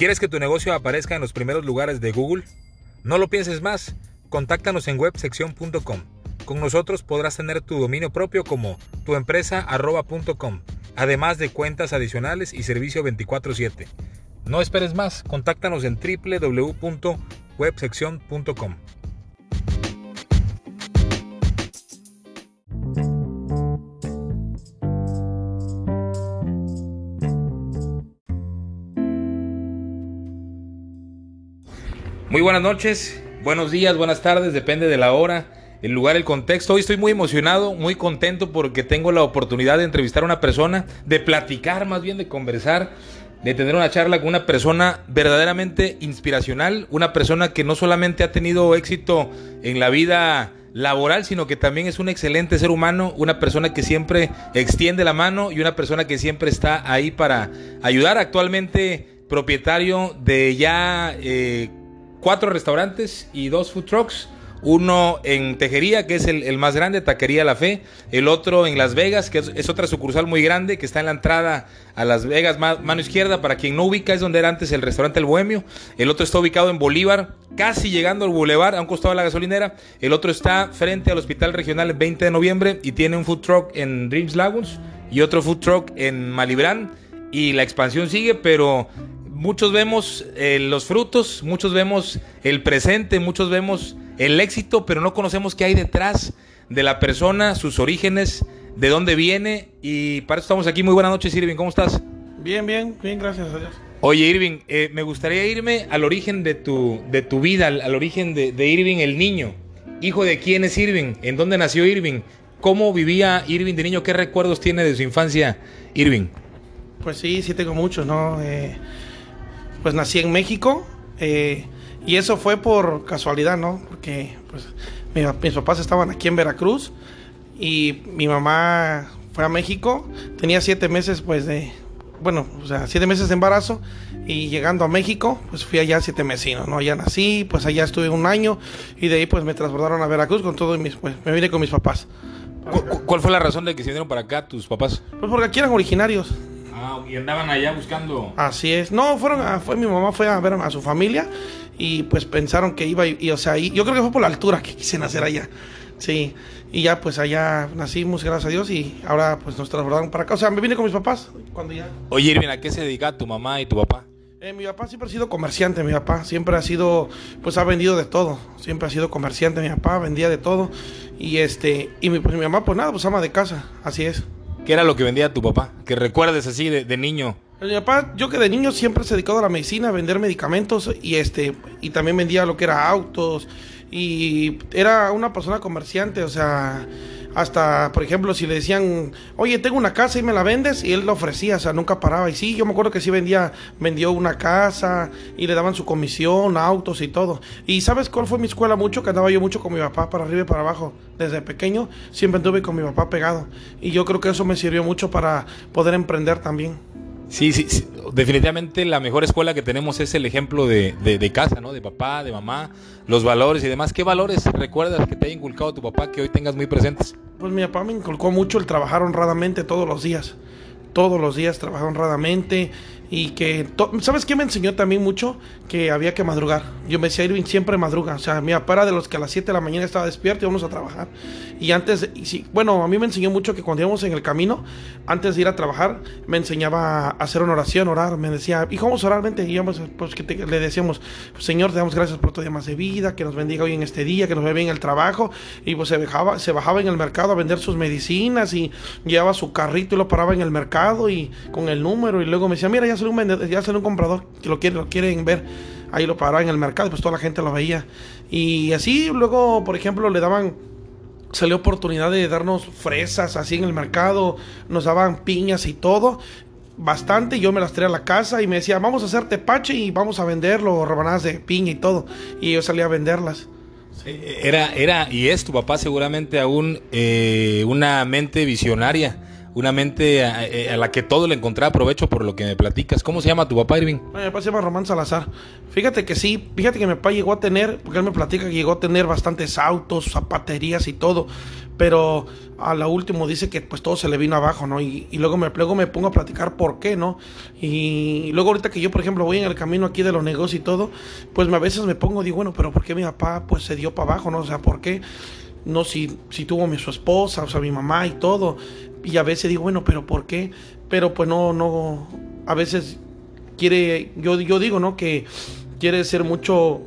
¿Quieres que tu negocio aparezca en los primeros lugares de Google? No lo pienses más. Contáctanos en websección.com. Con nosotros podrás tener tu dominio propio como tuempresa.com, además de cuentas adicionales y servicio 24/7. No esperes más, contáctanos en www.websección.com. Muy buenas noches, buenos días, buenas tardes, depende de la hora, el lugar, el contexto. Hoy estoy muy emocionado, muy contento porque tengo la oportunidad de entrevistar a una persona, de platicar más bien, de conversar, de tener una charla con una persona verdaderamente inspiracional, una persona que no solamente ha tenido éxito en la vida laboral, sino que también es un excelente ser humano, una persona que siempre extiende la mano y una persona que siempre está ahí para ayudar. Actualmente propietario de ya eh, cuatro restaurantes y dos food trucks. Uno en Tejería, que es el, más grande, Taquería La Fe. El otro en Las Vegas, que es, otra sucursal muy grande, que está en la entrada a Las Vegas, mano izquierda. Para quien no ubica, es donde era antes el restaurante El Bohemio. El otro está ubicado en Bolívar, casi llegando al Boulevard, a un costado de la gasolinera. El otro está frente al Hospital Regional el 20 de noviembre y tiene un food truck en Dreams Lagoons y otro food truck en Malibrán. Y la expansión sigue, pero muchos vemos eh, los frutos, muchos vemos el presente, muchos vemos el éxito, pero no conocemos qué hay detrás de la persona, sus orígenes, de dónde viene. Y para eso estamos aquí. Muy buenas noches, Irving. ¿Cómo estás? Bien, bien, bien, gracias a Dios. Oye, Irving, eh, me gustaría irme al origen de tu, de tu vida, al, origen de, de, Irving el niño. Hijo de quién es Irving, en dónde nació Irving, cómo vivía Irving de niño, qué recuerdos tiene de su infancia Irving. Pues sí, sí tengo muchos, ¿no? Eh, pues nací en México eh, y eso fue por casualidad, ¿no? Porque pues mis papás estaban aquí en Veracruz y mi mamá fue a México, tenía siete meses pues de, bueno, o sea, siete meses de embarazo y llegando a México, pues fui allá siete meses, ¿no? Allá nací, pues allá estuve un año y de ahí pues me transportaron a Veracruz con todo y mis, pues me vine con mis papás. ¿Cuál fue la razón de que se vinieron para acá tus papás? Pues porque aquí eran originarios. Ah, y andaban allá buscando. Así es. No, fueron a, fue mi mamá fue a ver a su familia y pues pensaron que iba y, o sea, y, yo creo que fue por la altura que quise nacer allá. Sí. Y ya pues allá nacimos, gracias a Dios, y ahora pues nos trasladaron para acá. O sea, me vine con mis papás cuando ya. Oye, Irving, ¿a qué se dedica tu mamá y tu papá? Eh, mi papá siempre ha sido comerciante, mi papá siempre ha sido, pues ha vendido de todo, siempre ha sido comerciante, mi papá vendía de todo y este, y mi, pues, mi mamá pues nada, pues ama de casa, así es. ¿Qué era lo que vendía tu papá? Que recuerdes así de, niño. Mi papá, yo que de niño siempre se dedicado a la medicina, a vender medicamentos y este y también vendía lo que era autos y era una persona comerciante, o sea, hasta, por ejemplo, si le decían, oye, tengo una casa y me la vendes, y él la ofrecía, o sea, nunca paraba. Y sí, yo me acuerdo que sí vendía, vendió una casa y le daban su comisión, autos y todo. Y ¿sabes cuál fue mi escuela mucho? Que andaba yo mucho con mi papá para arriba y para abajo. Desde pequeño siempre anduve con mi papá pegado. Y yo creo que eso me sirvió mucho para poder emprender también. Sí, sí, definitivamente la mejor escuela que tenemos es el ejemplo de, de, casa, ¿no? De papá, de mamá, los valores y demás. ¿Qué valores recuerdas que te haya inculcado tu papá que hoy tengas muy presentes? Pues mi papá me inculcó mucho el trabajar honradamente todos los días. Todos los días trabajar honradamente, y que, ¿sabes qué me enseñó también mucho? Que había que madrugar. Yo me decía, Irving, siempre madruga. O sea, mi papá era de los que a las 7 de la mañana estaba despierto y íbamos a trabajar. Y antes, y sí, bueno, a mí me enseñó mucho que cuando íbamos en el camino, antes de ir a trabajar, me enseñaba a hacer una oración, orar. Me decía, hijo, vamos a orar, vente. Y íbamos, pues que le decíamos, pues, Señor, te damos gracias por tu día más de vida, que nos bendiga hoy en este día, que nos vea bien el trabajo. Y pues se bajaba, se bajaba en el mercado a vender sus medicinas y llevaba su carrito y lo paraba en el mercado y con el número. Y luego me decía, mira, ya un vendedor, ya un comprador que lo quiere, lo quieren ver. Ahí lo paraba en el mercado, pues toda la gente lo veía. Y así luego, por ejemplo, le daban salió oportunidad de darnos fresas así en el mercado, nos daban piñas y todo, bastante, yo me las traía a la casa y me decía, vamos a hacer tepache y vamos a venderlo, rebanadas de piña y todo, y yo salía a venderlas. Era, era y es tu papá seguramente aún eh, una mente visionaria una mente a, la que todo le encontraba provecho por lo que me platicas. ¿Cómo se llama tu papá, Irving? Mi papá se llama Román Salazar. Fíjate que sí, fíjate que mi papá llegó a tener, porque él me platica que llegó a tener bastantes autos, zapaterías y todo, pero a la última dice que pues todo se le vino abajo, ¿no? Y, luego, me, luego me pongo a platicar por qué, ¿no? Y, luego ahorita que yo, por ejemplo, voy en el camino aquí de los negocios y todo, pues a veces me pongo, digo, bueno, pero ¿por qué mi papá pues se dio para abajo, ¿no? O sea, ¿por qué? No, si, si tuvo mi su esposa, o sea, mi mamá y todo. Y a veces digo, bueno, pero ¿por qué? Pero pues no, no, a veces quiere, yo, yo digo, ¿no? Que quiere ser mucho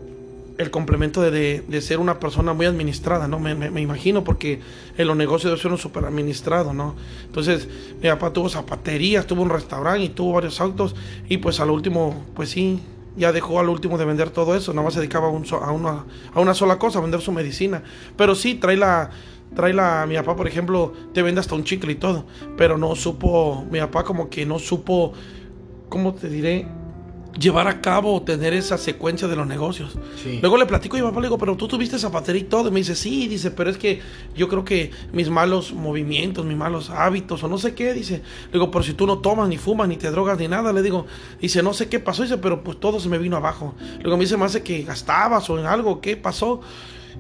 el complemento de, ser una persona muy administrada, ¿no? Me, me, imagino, porque en los negocios debe ser súper administrado, ¿no? Entonces, mi papá tuvo zapaterías, tuvo un restaurante y tuvo varios autos, y pues al último, pues sí, ya dejó al último de vender todo eso, nada más se dedicaba a, una, a una sola cosa, a vender su medicina. Pero sí, trae la, trae la, mi papá, por ejemplo, te vende hasta un chicle y todo, pero no supo, mi papá como que no supo, ¿cómo te diré? Llevar a cabo o tener esa secuencia de los negocios. Luego le platico y mi papá le digo, pero tú tuviste zapatería y todo. Y me dice, sí, dice, pero es que yo creo que mis malos movimientos, mis malos hábitos o no sé qué, dice. Le digo, pero si tú no tomas, ni fumas, ni te drogas, ni nada, le digo, dice, no sé qué pasó, dice, pero pues todo se me vino abajo. Luego me dice, me hace que gastabas o en algo, ¿qué pasó?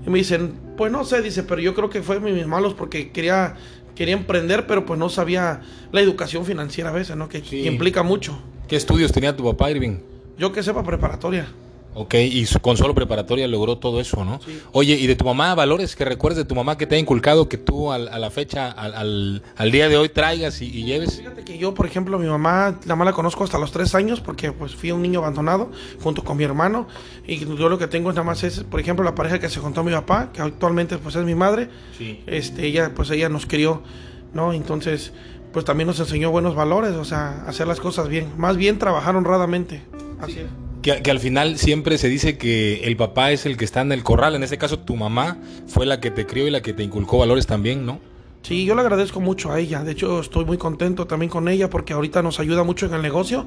Y me dicen, pues no sé, dice, pero yo creo que fue mis malos porque quería quería emprender, pero pues no sabía la educación financiera a veces, ¿no? Que, implica mucho. ¿Qué estudios tenía tu papá, Irving? Yo que sepa preparatoria. Ok, y con solo preparatoria logró todo eso, ¿no? Oye, ¿y de tu mamá, valores que recuerdes de tu mamá que te ha inculcado que tú a la fecha, al, día de hoy traigas y, lleves? Fíjate que yo, por ejemplo, mi mamá, la mamá la conozco hasta los tres años porque pues fui un niño abandonado junto con mi hermano y yo lo que tengo nada más es, por ejemplo, la pareja que se juntó a mi papá, que actualmente pues es mi madre, sí. este, ella pues ella nos crió, ¿no? Entonces, pues también nos enseñó buenos valores, o sea, hacer las cosas bien, más bien trabajar honradamente. Que, al final siempre se dice que el papá es el que está en el corral. En ese caso, tu mamá fue la que te crió y la que te inculcó valores también, ¿no? Sí, yo le agradezco mucho a ella. De hecho, estoy muy contento también con ella porque ahorita nos ayuda mucho en el negocio.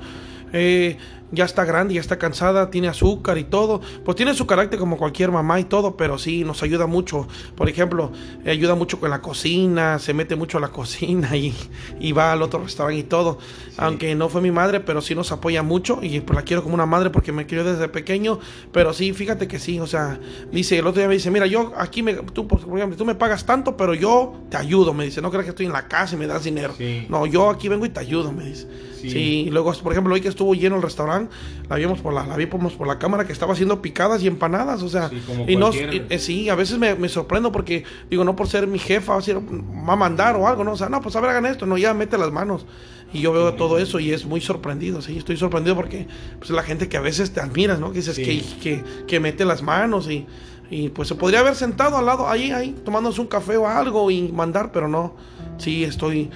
Eh, ya está grande, ya está cansada, tiene azúcar y todo. Pues tiene su carácter como cualquier mamá y todo, pero sí nos ayuda mucho. Por ejemplo, ayuda mucho con la cocina, se mete mucho a la cocina y, va al otro restaurante y todo. Aunque no fue mi madre, pero sí nos apoya mucho y pues la quiero como una madre porque me crió desde pequeño. Pero sí, fíjate que sí, o sea, dice, el otro día me dice, mira, yo aquí, me, tú, por ejemplo, tú me pagas tanto, pero yo te ayudo, me dice, no creas que estoy en la casa y me das dinero. No, yo aquí vengo y te ayudo, me dice. Sí. y luego, por ejemplo, hoy que estuvo lleno el restaurante, la vimos por la, la vimos por la cámara que estaba haciendo picadas y empanadas, o sea, y no, eh, sí, a veces me, sorprendo porque, digo, no por ser mi jefa, va a mandar o algo, ¿no? O sea, no, pues a ver, hagan esto, no, ya mete las manos. Y yo veo todo eso y es muy sorprendido, sí, estoy sorprendido porque, pues, la gente que a veces te admiras, ¿no? Que dices que, que, que mete las manos y, y pues se podría haber sentado al lado, ahí, ahí, tomándose un café o algo y mandar, pero no, sí, estoy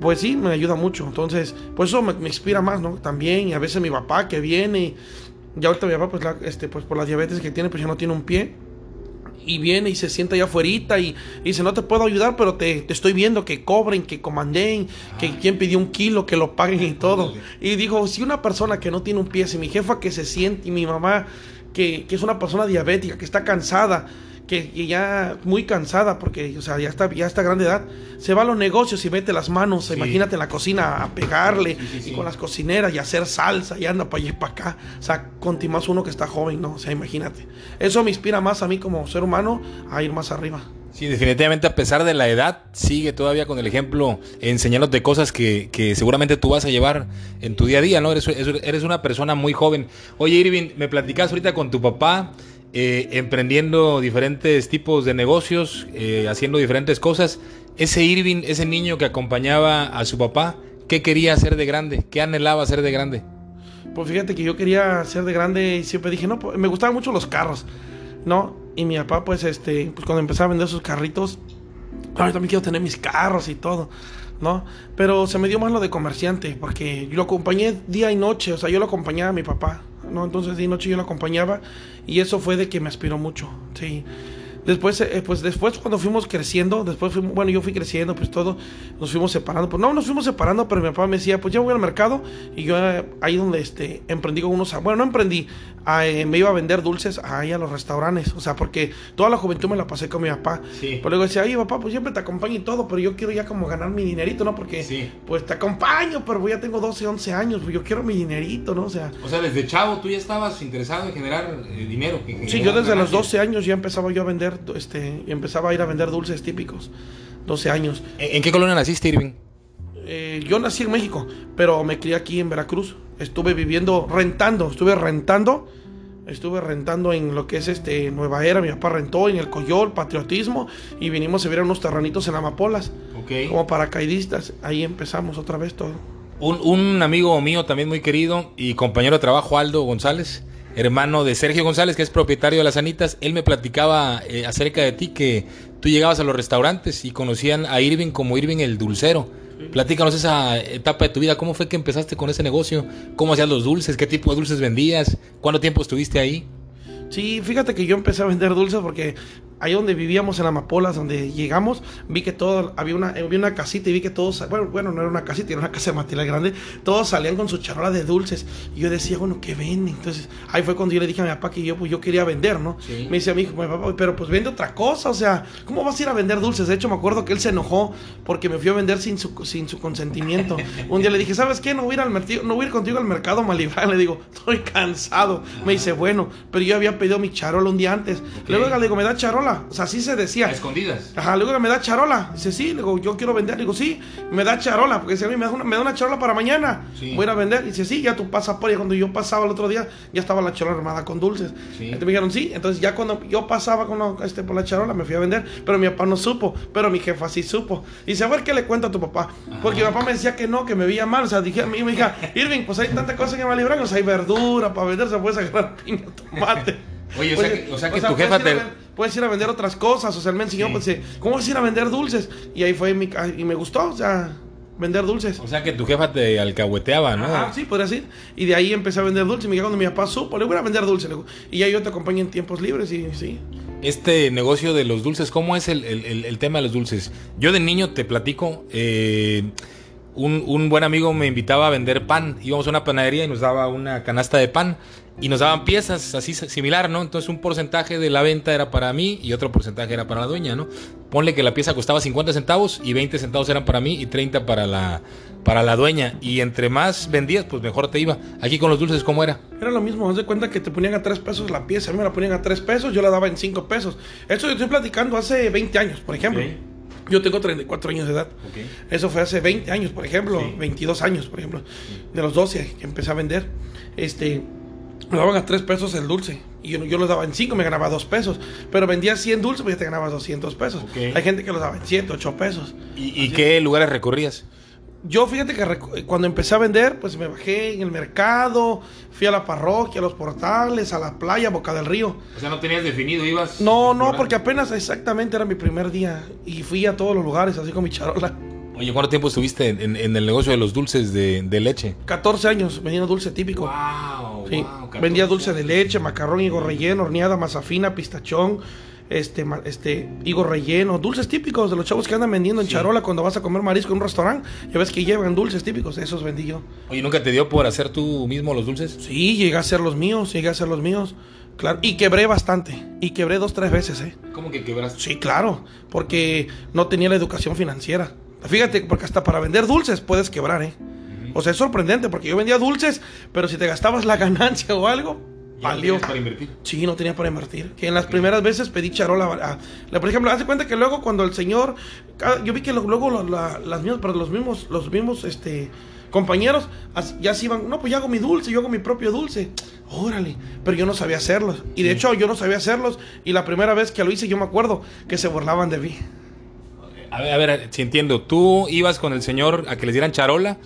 pues sí, me ayuda mucho. Entonces, pues eso me, inspira más, ¿no? También, y a veces mi papá que viene, ya ahorita mi papá, pues, este, pues por la diabetes que tiene, pues ya no tiene un pie. Y viene y se sienta allá afuera y, dice, no te puedo ayudar, pero te, te estoy viendo que cobren, que comanden, que ah. quien pidió un kilo, que lo paguen y todo. Y dijo, si una persona que no tiene un pie, si mi jefa que se siente y mi mamá que, que es una persona diabética, que está cansada, que, ya muy cansada porque, o sea, ya está, ya está grande edad, se va a los negocios y mete las manos, imagínate en la cocina a pegarle y con las cocineras y hacer salsa y anda para allá y para acá. O sea, más uno que está joven, ¿no? O sea, imagínate. Eso me inspira más a mí como ser humano a ir más arriba. Sí, definitivamente a pesar de la edad, sigue todavía con el ejemplo enseñándote cosas que, que seguramente tú vas a llevar en tu día a día, ¿no? Eres, eres una persona muy joven. Oye, Irving, me platicas ahorita con tu papá eh, emprendiendo diferentes tipos de negocios, eh, haciendo diferentes cosas. Ese Irving, ese niño que acompañaba a su papá, ¿qué quería hacer de grande? ¿Qué anhelaba hacer de grande? Pues fíjate que yo quería ser de grande y siempre dije, no, pues, me gustaban mucho los carros, ¿no? Y mi papá, pues, este, pues cuando empezaba a vender sus carritos, yo también quiero tener mis carros y todo, ¿no? Pero se me dio más lo de comerciante, porque yo lo acompañé día y noche, o sea, yo lo acompañaba a mi papá, ¿no? Entonces de noche yo lo acompañaba y eso fue de que me aspiró mucho, sí. Después, eh, pues después cuando fuimos creciendo, después fuimos- bueno, yo fui creciendo, pues todo, nos fuimos separando. Pues no, nos fuimos separando, pero mi papá me decía, pues ya voy al mercado. Y yo eh, ahí donde este, emprendí con unos, bueno, no emprendí, ah, eh, me iba a vender dulces ahí a los restaurantes. O sea, porque toda la juventud me la pasé con mi papá. Sí. Pero luego decía, ay papá, pues siempre te acompaño y todo, pero yo quiero ya como ganar mi dinerito, ¿no? Porque, Sí. pues te acompaño, pero ya tengo 12, 11 años, pues yo quiero mi dinerito, ¿no? O sea... O sea, desde chavo tú ya estabas interesado en generar eh, dinero. en Sí, generar yo desde los ganancias. 12 años ya empezaba yo a vender, este, empezaba a ir a vender dulces típicos. 12 años. ¿En qué colonia naciste, Irving? Eh, yo nací en México, pero me crié aquí en Veracruz. Estuve viviendo, rentando, estuve rentando. Estuve rentando en lo que es este Nueva Era, mi papá rentó en el Coyol, Patriotismo, y vinimos a ver unos terranitos en Amapolas, como paracaidistas. Ahí empezamos otra vez todo. Un, un amigo mío también muy querido y compañero de trabajo, Aldo González, hermano de Sergio González, que es propietario de las Anitas, él me platicaba eh, acerca de ti que tú llegabas a los restaurantes y conocían a Irving como Irving el dulcero. Platícanos esa etapa de tu vida, ¿cómo fue que empezaste con ese negocio? ¿Cómo hacías los dulces? ¿Qué tipo de dulces vendías? ¿Cuánto tiempo estuviste ahí? Sí, fíjate que yo empecé a vender dulces porque ahí donde vivíamos en Amapolas, donde llegamos, vi que todo, había una, había una casita y vi que todos, bueno, bueno, no era una casita, era una casa de material grande, todos salían con su charola de dulces. Y yo decía, bueno, ¿qué venden? Entonces, ahí fue cuando yo le dije a mi papá que yo, pues yo quería vender, ¿no? Sí. Me dice a mi hijo, "Mi papá, pero pues vende otra cosa, o sea, ¿cómo vas a ir a vender dulces? De hecho, me acuerdo que él se enojó porque me fui a vender sin su, sin su consentimiento. Un día le dije, ¿sabes qué? No voy a ir, al merti- no voy a ir contigo al mercado Malibran. Le digo, estoy cansado. Me dice, bueno, pero yo había pedido mi charola un día antes. Luego le digo, ¿me da charola? O sea, así se decía. escondidas. Ajá, luego me da charola. Dice, sí, le digo, yo quiero vender. Le digo, sí, me da charola. Porque si a mí me da una, me da una charola para mañana. Sí. Voy a ir a vender. Dice, sí, ya tú pasas por. Y cuando yo pasaba el otro día, ya estaba la charola armada con dulces. Sí. Entonces me dijeron, sí. Entonces ya cuando yo pasaba con la- este, por la charola, me fui a vender. Pero mi papá no supo. Pero mi jefa sí supo. Dice, a ver qué le cuento a tu papá. Porque mi papá me decía que no, que me veía mal. O sea, dije, y me dije, Irving, pues hay tanta cosa que me libran. O sea, hay verdura para vender. Se puede sacar piña, tomate. Oye, o sea que- o sea que tu jefa a te- Puedes ir a vender otras cosas, o sea, él me enseñó, Sí. pues, ¿cómo vas a ir a vender dulces? Y ahí fue mi, y me gustó, o sea, vender dulces. O sea que tu jefa te alcahueteaba, ¿no? Ajá, sí, podría decir. Y de ahí empecé a vender dulces. Y cuando mi papá supo, le voy a vender dulces. Y ya yo te acompaño en tiempos libres y sí. Este negocio de los dulces, ¿cómo es el, el- el- el tema de los dulces? Yo de niño te platico, eh, un, un buen amigo me invitaba a vender pan. Íbamos a una panadería y nos daba una canasta de pan y nos daban piezas así similar, ¿no? Entonces un porcentaje de la venta era para mí y otro porcentaje era para la dueña, ¿no? Ponle que la pieza costaba 50 centavos y 20 centavos eran para mí y 30 para la, para la dueña. Y entre más vendías, pues mejor te iba. Aquí con los dulces, ¿cómo era? Era lo mismo, haz de cuenta que te ponían a tres pesos la pieza, a mí me la ponían a tres pesos, yo la daba en cinco pesos. Eso yo estoy platicando hace 20 años, por ejemplo. Yo tengo 34 años de edad. Eso fue hace 20 años, por ejemplo, Sí. 22 años, por ejemplo. De los 12 que empecé a vender, este, me daban a 3 pesos el dulce. Y yo, yo los daba en 5, me ganaba 2 pesos. Pero vendía 100 dulces, pues ya te ganabas 200 pesos. Hay gente que los daba en 7, 8 pesos. ¿Y, y qué lugares recorrías? Yo fíjate que cuando empecé a vender, pues me bajé en el mercado, fui a la parroquia, a los portales, a la playa, a Boca del Río. O sea, no tenías definido, ibas. No, no, porque apenas exactamente era mi primer día y fui a todos los lugares así con mi charola. Oye, ¿cuánto tiempo estuviste en, en- en el negocio de los dulces de, de leche? 14 años vendiendo dulce típico. Wow, Sí, vendía dulce de leche, macarrón, higo relleno, horneada, mazafina, pistachón, este, este, higo relleno, dulces típicos de los chavos que andan vendiendo en Sí. charola cuando vas a comer marisco en un restaurante. Ya ves que llevan dulces típicos, esos vendí yo. Oye, ¿nunca te dio por hacer tú mismo los dulces? Sí, llegué a ser los míos, llegué a ser los míos. Claro, y quebré bastante, y quebré dos, tres veces, ¿eh? ¿Cómo que quebraste? Sí, claro, porque no tenía la educación financiera. Fíjate, porque hasta para vender dulces puedes quebrar, ¿eh? O sea, es sorprendente, porque yo vendía dulces, pero si te gastabas la ganancia o algo, valió. para invertir? Sí, no tenía para invertir. Que en las primeras veces pedí charola. a- a- por ejemplo, hace cuenta que luego cuando el señor, yo vi que luego lo- la- las mismas, pero los mismos, los mismos, este, compañeros ya se iban, no, pues yo hago mi dulce, yo hago mi propio dulce. Órale, pero yo no sabía hacerlos. Y de hecho yo no sabía hacerlos. Y la primera vez que lo hice, yo me acuerdo que se burlaban de mí. A ver, a ver, si entiendo. Tú ibas con el señor a que les dieran charola,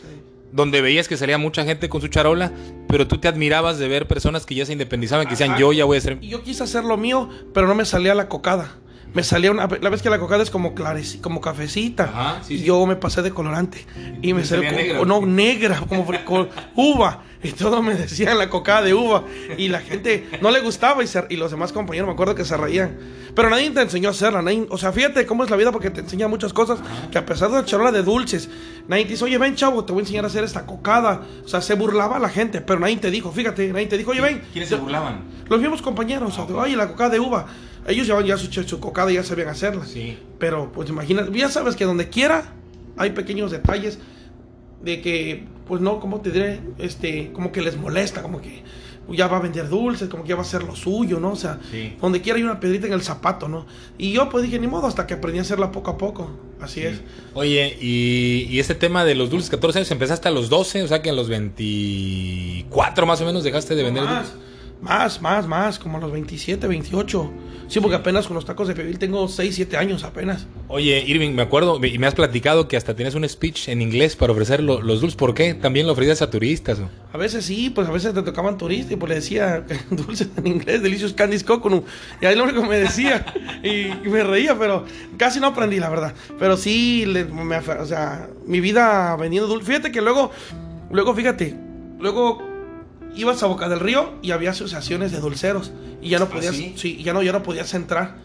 donde veías que salía mucha gente con su charola, pero tú te admirabas de ver personas que ya se independizaban, que decían, Ajá. yo ya voy a ser... Y yo quise hacer lo mío, pero no me salía la cocada. Me salía una. La vez que la cocada es como clares, como cafecita. Ajá, sí, y sí. yo me pasé de colorante. Y me ¿Te salió. negra? No, negra, como fri- uva. Y todo me decían la cocada de uva. Y la gente no le gustaba. Y, se- y los demás compañeros me acuerdo que se reían. Pero nadie te enseñó a hacerla. nadie- o sea, fíjate cómo es la vida porque te enseña muchas cosas. Que a pesar de la charola de dulces, nadie te dice, oye, ven, chavo, te voy a enseñar a hacer esta cocada. O sea, se burlaba la gente. Pero nadie te dijo, fíjate, nadie te dijo, oye, ven. ¿Quiénes se burlaban? Los mismos compañeros, o sea, oye, la cocada de uva. Ellos llevaban ya su, su cocada y ya sabían hacerla. Sí. Pero, pues imagina, ya sabes que donde quiera hay pequeños detalles de que, pues no, como te diré, este, como que les molesta, como que ya va a vender dulces, como que ya va a hacer lo suyo, ¿no? O sea, Sí. donde quiera hay una piedrita en el zapato, ¿no? Y yo pues dije, ni modo, hasta que aprendí a hacerla poco a poco. Así es. Oye, y, y este tema de los dulces, 14 años, empezaste a los 12, o sea que a los 24 más o menos dejaste de vender más, dulces. Más, más, más, como a los 27, 28. Sí, porque apenas con los tacos de pebil tengo 6, 7 años apenas. Oye, Irving, me acuerdo, y me has platicado que hasta tienes un speech en inglés para ofrecer lo- los dulces. ¿Por qué? También lo ofrecías a turistas. o? A veces sí, pues a veces te tocaban turistas y pues le decía dulces en inglés, delicious candies coconut. Y ahí lo único que me decía y, y me reía, pero casi no aprendí, la verdad. Pero sí, le- me o sea, mi vida vendiendo dulces. Fíjate que luego, luego, fíjate, luego ibas a Boca del Río y había asociaciones de dulceros y ya no podías, sí? sí, ya no, ya no podías entrar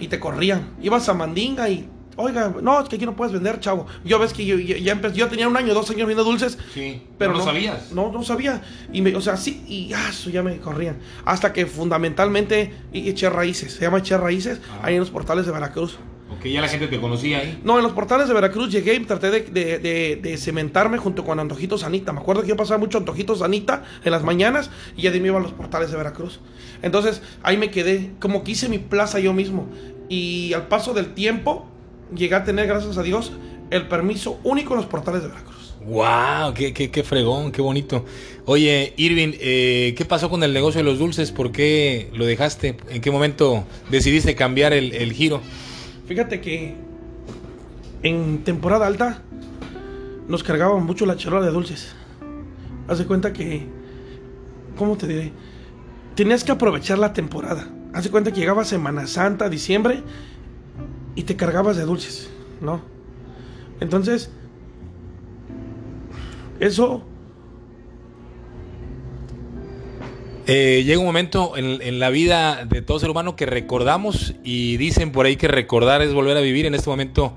y te corrían. Ibas a Mandinga y, oiga, no, es que aquí no puedes vender, chavo. Yo ves que yo ya, ya empecé, yo tenía un año, dos años vendiendo dulces Sí, pero ¿no sabías? No, no sabía. Y me, o sea, sí, y ah, eso ya me corrían. Hasta que fundamentalmente y- eché raíces. Se llama echar raíces Ah. ahí en los portales de Veracruz. Ok, ya la gente te conocía ahí. No, en los portales de Veracruz llegué y traté de, de- de- de cementarme junto con Antojitos Anita. Me acuerdo que yo pasaba mucho Antojitos Anita en las mañanas y ya de mí iba a los portales de Veracruz. Entonces ahí me quedé, como que hice mi plaza yo mismo. Y al paso del tiempo llegué a tener, gracias a Dios, el permiso único en los portales de Veracruz. ¡Wow! Qué, qué, qué fregón! ¡Qué bonito! Oye, Irving, eh, ¿qué pasó con el negocio de los dulces? ¿Por qué lo dejaste? ¿En qué momento decidiste cambiar el, el giro? Fíjate que en temporada alta nos cargaban mucho la charola de dulces. Haz de cuenta que, ¿cómo te diré? Tenías que aprovechar la temporada. Haz de cuenta que llegaba Semana Santa, diciembre, y te cargabas de dulces, ¿no? Entonces, eso Eh, llega un momento en, la vida de todo ser humano que recordamos y dicen por ahí que recordar es volver a vivir. En este momento,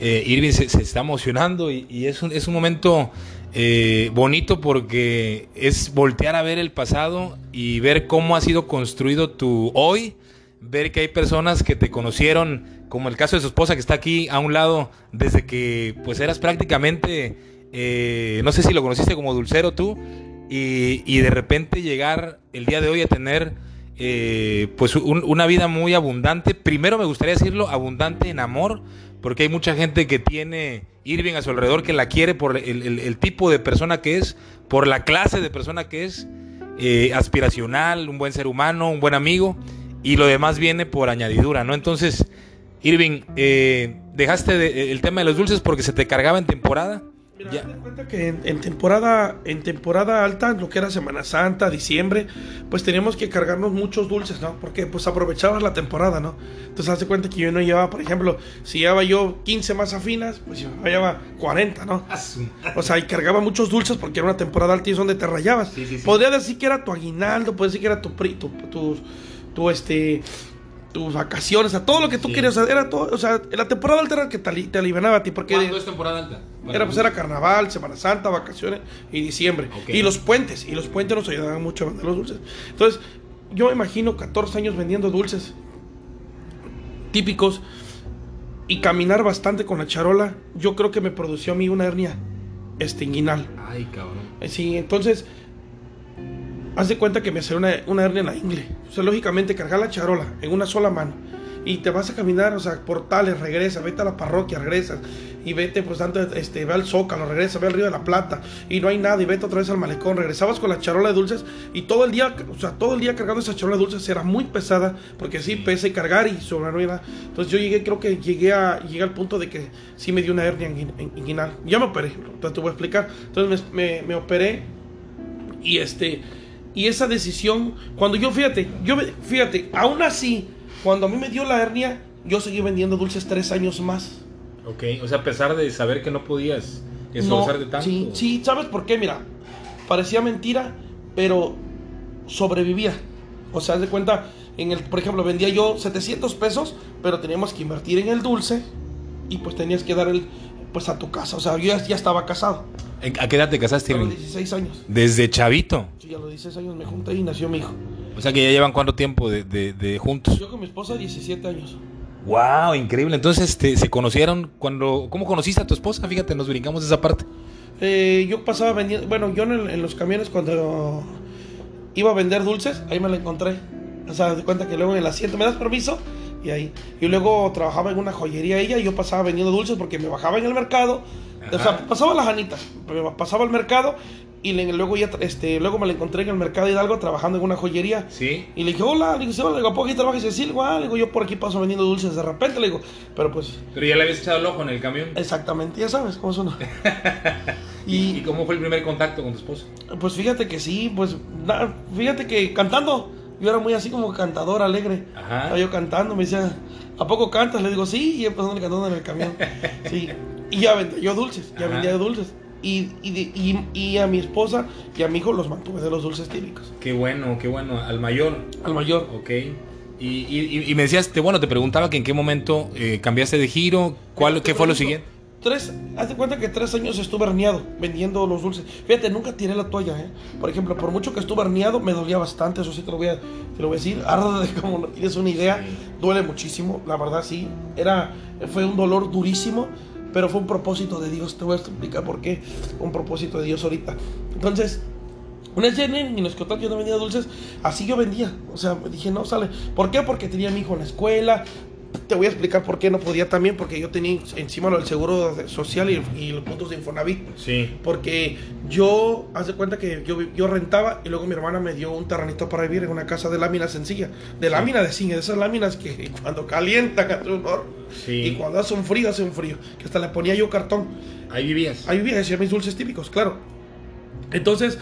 eh, Irving se, está emocionando y, y es, un, es un momento eh, bonito porque es voltear a ver el pasado y ver cómo ha sido construido tu hoy. Ver que hay personas que te conocieron, como el caso de su esposa que está aquí a un lado, desde que pues eras prácticamente, eh, no sé si lo conociste como dulcero tú, y, de repente llegar el día de hoy a tener eh, pues un- una vida muy abundante. Primero me gustaría decirlo, abundante en amor, porque hay mucha gente que tiene Irving a su alrededor que la quiere por el tipo de persona que es, por la clase de persona que es, eh, aspiracional, un buen ser humano, un buen amigo, y lo demás viene por añadidura, ¿no? Entonces, Irving, eh, dejaste de- el tema de los dulces porque se te cargaba en temporada. Mira, Ya. cuenta que en, en temporada en temporada alta, lo que era Semana Santa, diciembre, pues teníamos que cargarnos muchos dulces, ¿no? Porque pues aprovechabas la temporada, ¿no? Entonces haz de cuenta que yo no llevaba, por ejemplo, si llevaba yo 15 más afinas, pues yo llevaba 40, ¿no? O sea, y cargaba muchos dulces porque era una temporada alta y es donde te rayabas. Sí, sí, sí. Podría decir que era tu aguinaldo, podría decir que era tu, pri- tu, tu, tu, este, tus vacaciones, sea, todo lo que tú Sí. querías, o sea, era todo, o sea, la temporada alta era que te, te alivianaba a ti, porque... ¿Cuándo es temporada alta? Era pues era carnaval, Semana Santa, vacaciones y diciembre. Y los puentes. Y los puentes nos ayudaban mucho a vender los dulces. Entonces, yo me imagino 14 años vendiendo dulces típicos y caminar bastante con la charola. Yo creo que me produció a mí una hernia este, inguinal. Ay, cabrón. Sí, entonces, haz de cuenta que me salió una, una hernia en la ingle. O sea, lógicamente, cargar la charola en una sola mano y te vas a caminar, o sea, portales, regresa, vete a la parroquia, regresas y vete, pues, tanto, este, ve al Zócalo, regresa, ve al Río de la Plata y no hay nada y vete otra vez al malecón. Regresabas con la charola de dulces y todo el día, o sea, todo el día cargando esa charola de dulces era muy pesada porque sí, pesa y cargar y sobre era. Entonces yo llegué, creo que llegué, a, llegué al punto de que sí me dio una hernia inguin- inguinal. Ya me operé, te te voy a explicar. Entonces me, me- me operé y este y esa decisión cuando yo fíjate yo fíjate aún así cuando a mí me dio la hernia yo seguí vendiendo dulces tres años más. Ok, o sea, a pesar de saber que no podías No, esforzarte tanto. Sí, sí, ¿sabes por qué? Mira, parecía mentira, pero sobrevivía. O sea, haz de cuenta, en el, por ejemplo, vendía yo 700 pesos, pero teníamos que invertir en el dulce y pues tenías que dar el, pues a tu casa. O sea, yo ya, ya estaba casado. ¿En- ¿A qué edad te casaste, A los Irving? 16 años. Desde chavito. Sí, a los 16 años me junté y nació mi hijo. O sea que ya llevan cuánto tiempo de, de- de juntos. Yo con mi esposa 17 años. Wow, increíble. Entonces, este, se conocieron cuando. ¿Cómo conociste a tu esposa? Fíjate, nos brincamos esa parte. Eh, yo pasaba vendiendo, bueno, yo en, el- en los camiones cuando iba a vender dulces, ahí me la encontré. O sea, de cuenta que luego en el asiento, ¿me das permiso? Y ahí. Y luego trabajaba en una joyería ella y yo pasaba vendiendo dulces porque me bajaba en el mercado. O sea, pasaba las anitas, pasaba al mercado y le- luego ya, este, luego me la encontré en el mercado de Hidalgo trabajando en una joyería. Sí. Y le dije, hola, le dije, sí, hola, le digo, ¿a poco aquí trabajas? Y dice, sí, igual, le digo, yo por aquí paso vendiendo dulces de repente, le digo, pero pues, Pero ya le habías echado el ojo en el camión. exactamente, ya sabes cómo son. ¿Y, cómo fue el primer contacto con tu esposa? Pues fíjate que sí, pues na- fíjate que cantando, yo era muy así como cantador, alegre. Ajá. Estaba yo cantando, me decía, ¿a poco cantas? Le digo, sí, y empezando cantando en el camión. Sí, y ya vendía yo dulces, ya Ajá. vendía dulces. Y, y, de- y, y a mi esposa y a mi hijo los mantuve de los dulces típicos. Qué bueno, qué bueno. Al mayor. Al mayor. Ok. Y, y- y me decías, te, bueno, te preguntaba que en qué momento eh, cambiaste de giro. ¿Cuál, ¿Qué fue lo siguiente? Tres, haz de cuenta que tres años estuve herniado vendiendo los dulces. Fíjate, nunca tiré la toalla, ¿eh? Por ejemplo, por mucho que estuve herniado, me dolía bastante, eso sí te lo voy a, te lo voy a decir. Arde como no tienes una idea, duele muchísimo, la verdad sí. Era, fue un dolor durísimo, pero fue un propósito de Dios. Te voy a explicar por qué. Un propósito de Dios ahorita. Entonces, una vez y contó que yo no vendía dulces, así yo vendía. O sea, dije, no, sale. ¿Por qué? Porque tenía a mi hijo en la escuela. Te voy a explicar por qué no podía también, porque yo tenía encima lo del seguro social y, y los puntos de Infonavit. Sí. Porque yo, haz de cuenta que yo, yo rentaba y luego mi hermana me dio un terrenito para vivir en una casa de lámina sencilla. De lámina de zinc, de esas láminas que cuando calientan hace un horno. Sí. Y cuando hace un frío, hace un frío. Que hasta le ponía yo cartón. Ahí vivías. Ahí vivía, hacía mis dulces típicos, claro. Entonces,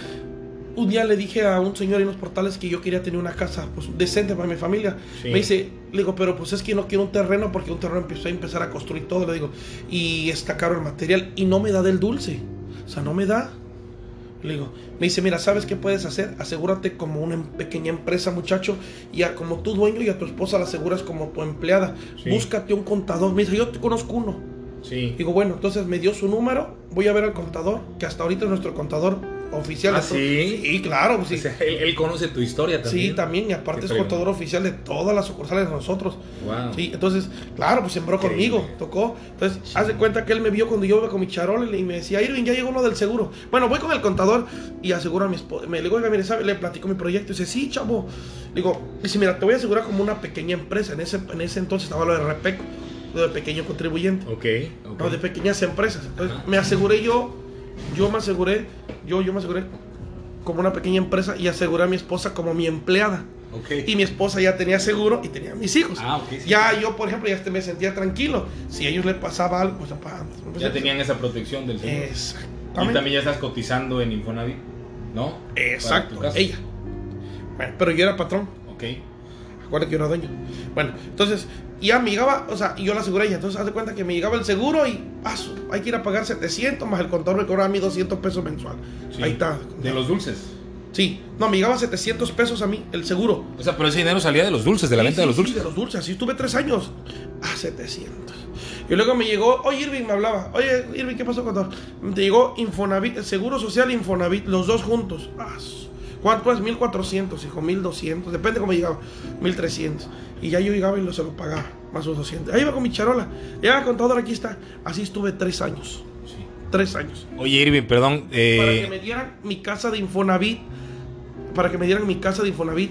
un día le dije a un señor en los portales que yo quería tener una casa pues, decente para mi familia. Sí. Me dice, le digo, pero pues es que no quiero un terreno porque un terreno empezó a empezar a construir todo, le digo, y está caro el material y no me da del dulce. O sea, no me da. Le digo, me dice, mira, ¿sabes qué puedes hacer? Asegúrate como una em- pequeña empresa, muchacho, y a- como tu dueño y a tu esposa la aseguras como tu empleada. Sí. Búscate un contador. Me dice, yo te conozco uno. Sí. Digo, bueno, entonces me dio su número, voy a ver al contador, que hasta ahorita es nuestro contador oficial. ¿Ah, de sí? Sí, claro, sí. O sea, él, él conoce tu historia también. Sí, también, y aparte es contador oficial de todas las sucursales de nosotros. Wow. Sí, entonces, claro, pues sembró Increíble. conmigo, tocó. Entonces, haz de cuenta que él me vio cuando yo iba con mi charol y me decía, Irving, ya llegó lo del seguro. Bueno, voy con el contador y aseguro a mi esposa. Me le digo, oiga, mire, ¿sabe? Le platico mi proyecto. Y dice, sí, chavo. Digo, dice, mira, te voy a asegurar como una pequeña empresa. En ese, en ese entonces estaba lo de Repeco, lo de pequeño contribuyente. Ok. ok. No, de pequeñas empresas. Entonces, Ajá. me aseguré yo, yo me aseguré, yo, yo me aseguré como una pequeña empresa y aseguré a mi esposa como mi empleada. Ok. Y mi esposa ya tenía seguro y tenía mis hijos. Ah, sí. Ya yo, por ejemplo, ya este me sentía tranquilo. Si a ellos les pasaba algo, pues pues, Ya tenían esa protección del seguro. Y Exactamente. también ya estás cotizando en Infonavit, ¿no? Exacto. Ella. Bueno, pero yo era patrón. Ok. Acuérdate que yo era dueño. Bueno, entonces, ya me llegaba, o sea, y yo la aseguré a ella. Entonces, haz de cuenta que me llegaba el seguro y paso. Hay que ir a pagar 700 más el contador me cobraba a mí 200 pesos mensual. Sí. Ahí está. De los dulces. Sí, no, me llegaba 700 pesos a mí, el seguro. O sea, pero ese dinero salía de los dulces, de la Sí, venta sí, de los sí, dulces. de los dulces, así estuve tres años. Ah, 700. Y luego me llegó, oye Irving me hablaba, oye Irving, ¿qué pasó con Te llegó Infonavit, Seguro Social Infonavit, los dos juntos. Ah, ¿Cuánto es? 1400, hijo, 1200, depende cómo llegaba, 1300. Y ya yo llegaba y lo, se lo pagaba, más sus 200. Ahí iba con mi charola, ya contador, aquí está. Así estuve tres años, Sí. tres años. Oye, Irving, perdón. eh, para que me dieran mi casa de Infonavit, para que me dieran mi casa de Infonavit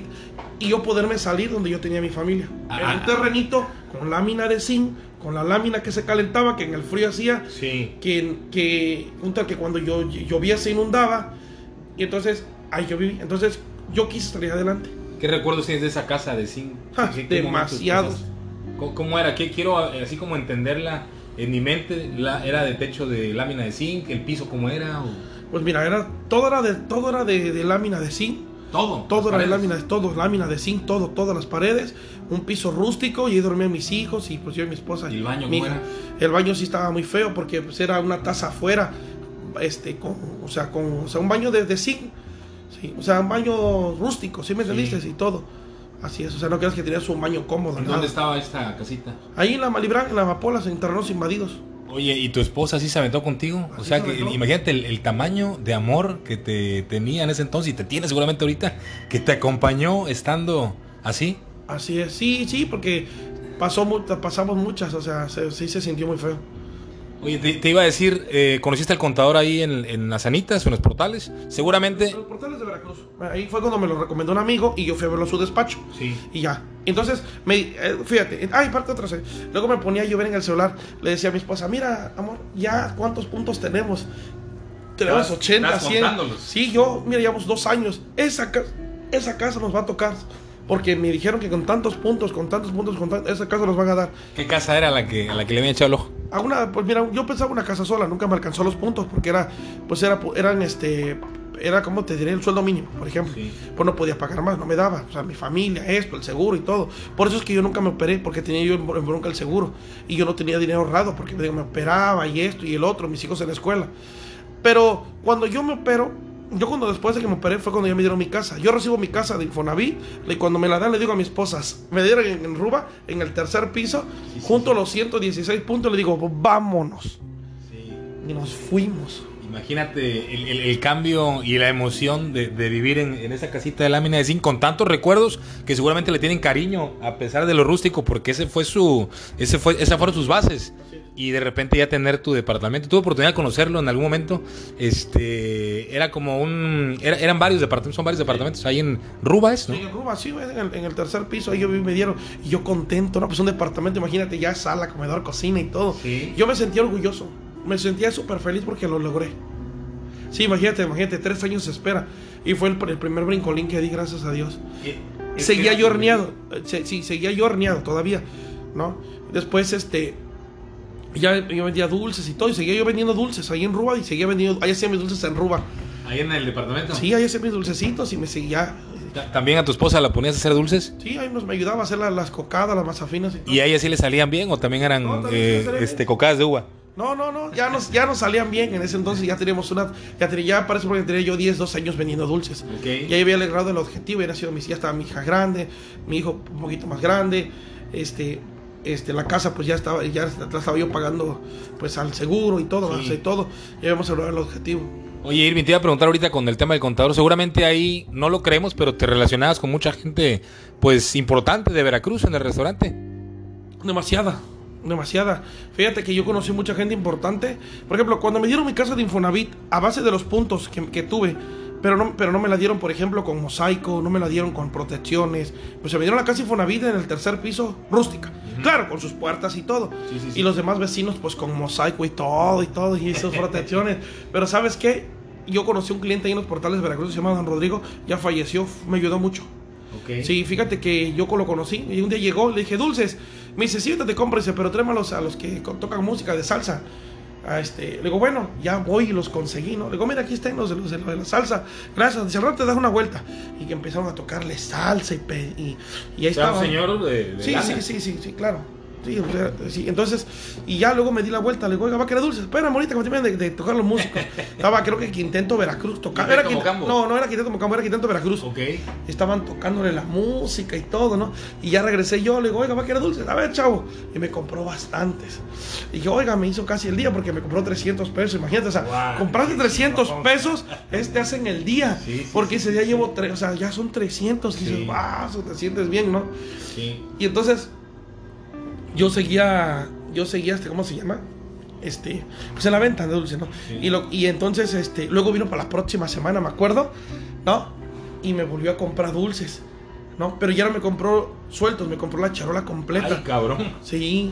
y yo poderme salir donde yo tenía mi familia. Ah, en un ah, terrenito con lámina de zinc, con la lámina que se calentaba, que en el frío hacía, Sí. que, que, que cuando yo llovía se inundaba, y entonces ahí yo viví. Entonces yo quise salir adelante. ¿Qué recuerdos tienes de esa casa de zinc? Ah, ¿Qué- qué momentos demasiados. ¿Cómo, era? ¿Qué quiero eh, así como entenderla en mi mente? La, ¿Era de techo de lámina de zinc? ¿El piso cómo era? o- Pues mira, era, todo era de, todo era de, de lámina de zinc. Todo. Todo era de lámina, todo, lámina de zinc, todo, todas las paredes, un piso rústico y ahí dormían mis hijos y pues yo y mi esposa. ¿Y el baño mi cómo era? El baño sí estaba muy feo porque pues era una taza afuera, este, con, o sea, con, o sea, un baño de, de zinc, sí, o sea, un baño rústico, ¿sí me entendiste? Y todo. Así es, o sea, no creas que tenías un baño cómodo. ¿En dónde estaba esta casita? Ahí en la Malibran, en la Amapolas, en terrenos invadidos. Oye, ¿y tu esposa sí se aventó contigo? O Así sea, se que aventó. imagínate el, el tamaño de amor que te tenía en ese entonces y te tiene seguramente ahorita, que te acompañó estando así. Así es, sí, sí, porque pasó, pasamos muchas, o sea, se- sí se sintió muy feo. Oye, te, te iba a decir, eh, ¿conociste al contador ahí en, en las anitas o en los portales? Seguramente. Los portales de Veracruz. Ahí fue cuando me lo recomendó un amigo y yo fui a verlo a su despacho. Sí. Y ya. Entonces, me, eh, fíjate, ay, parte otra. cosa. Luego me ponía a llover en el celular. Le decía a mi esposa, mira, amor, ya, ¿cuántos puntos tenemos? Tenemos Estabas- 80, estabas 100. contándolos. Sí, yo, mira, llevamos dos años. Esa, ca- esa casa nos va a tocar. Porque me dijeron que con tantos puntos, con tantos puntos, con tan- esa casa nos van a dar. ¿Qué casa era la que, a la que le habían echado el ojo? A una, pues mira, yo pensaba una casa sola, nunca me alcanzó los puntos porque era, pues era, eran este, era como te diré el sueldo mínimo, por ejemplo. Sí. Pues no podía pagar más, no me daba, o sea, mi familia, esto, el seguro y todo. Por eso es que yo nunca me operé porque tenía yo en bron- en bronca el seguro y yo no tenía dinero ahorrado porque digo, me operaba y esto y el otro, mis hijos en la escuela. Pero cuando yo me opero, yo cuando después de que me operé fue cuando ya me dieron mi casa. Yo recibo mi casa de Infonavit y cuando me la dan le digo a mi esposa, me dieron en, en Ruba, en el tercer piso, Sí, junto sí. a los 116 puntos, le digo, vámonos. Y nos fuimos. Imagínate el, el- el cambio y la emoción de, de vivir en, en esa casita de lámina de zinc con tantos recuerdos que seguramente le tienen cariño a pesar de lo rústico porque ese fue su ese fue esas fueron sus bases y de repente ya tener tu departamento tuve oportunidad de conocerlo en algún momento este era como un era- eran varios departamentos son varios departamentos ahí en Rubas ¿no? Sí, en Ruba, sí, en el, en el tercer piso, ahí yo me dieron, y yo contento, ¿no? Pues un departamento, imagínate, ya sala, comedor, cocina y todo. Sí. Yo me sentía orgulloso, me sentía súper feliz porque lo logré. Sí, imagínate, imagínate, tres años de espera. Y fue el, el primer brincolín que di, gracias a Dios. Seguía yo horneado, eh, se- sí, seguía yo horneado todavía, ¿no? Después, este, ya yo vendía dulces y todo, y seguía yo vendiendo dulces ahí en Ruba, y seguía vendiendo, ahí hacía mis dulces en Ruba. ahí en el departamento Sí, ahí hacía mis dulcecitos y me seguía, Ta- también a tu esposa la ponías a hacer dulces Sí, ahí nos me ayudaba a hacer la- las cocadas, las mazafinas y todo. y a ella sí le salían bien o también eran No, también eh, este bien. cocadas de uva No, no, no, ya nos, ya nos salían bien. En ese entonces ya teníamos una. Ya, tenía, ya parece porque tenía yo 10, 12 años vendiendo dulces. Ok. Ya había logrado el objetivo. Ya, sido mi, ya estaba mi hija grande, mi hijo un poquito más grande. Este, este, la casa, pues ya estaba, ya la estaba yo pagando pues al seguro y todo, Sí. y todo. Ya habíamos logrado el objetivo. Oye, Irving, te iba a preguntar ahorita con el tema del contador. Seguramente ahí no lo creemos, pero te relacionabas con mucha gente, pues, importante de Veracruz en el restaurante. Demasiada, demasiada. Fíjate que yo conocí mucha gente importante. Por ejemplo, cuando me dieron mi casa de Infonavit, a base de los puntos que, que tuve, pero no, pero no me la dieron, por ejemplo, con mosaico, no me la dieron con protecciones. Pues se me dieron la casa Infonavit en el tercer piso, rústica. Claro, con sus puertas y todo. Sí, sí, sí. Y los demás vecinos, pues con mosaico y todo, y todo, y sus protecciones. Pero ¿sabes qué? Yo conocí un cliente ahí en los portales de Veracruz, se llama Don Rodrigo, ya falleció, me ayudó mucho. Sí, fíjate que yo lo conocí y un día llegó, le dije, dulces. Me dice, sí, te compro, dice, pero trémalos a los que tocan música de salsa. A este, le digo, bueno, ya voy y los conseguí, ¿no? Le digo, mira, aquí están los de, los de la- de la salsa. Gracias, dice, rato te das una vuelta. Y que empezaron a tocarle salsa y, pe- y, y ahí estaba. de, Sí, sí, sí, sí, sí, claro. Sí, o sea, sí, entonces, y ya luego me di la vuelta, le digo, oiga, va a querer dulce, espera, ahorita que me terminen de, de tocar los músicos. Estaba, creo que Quintento Veracruz tocaba. Era Mocambo. no, no era Quintento Mocambo, era Quintento Veracruz Ok. estaban tocándole la música y todo, ¿no? Y ya regresé yo, le digo, oiga, va a querer dulces, a ver, chavo. Y me compró bastantes. Y yo, oiga, me hizo casi el día porque me compró 300 pesos, imagínate, o sea, compraste qué 300 chingón. pesos, este hacen el día. Sí, sí, porque sí, ese día llevo, tres, o sea, ya son 300. Y Sí. dices, wow, te sientes bien, ¿no? Sí. Y entonces, yo seguía, yo seguía, este, ¿cómo se llama? Este, pues en la venta de dulce, ¿no? Sí. Y, lo, y entonces, este, luego vino para la próxima semana, me acuerdo, ¿no? Y me volvió a comprar dulces, ¿no? Pero ya no me compró sueltos, me compró la charola completa. Ay, cabrón. Sí.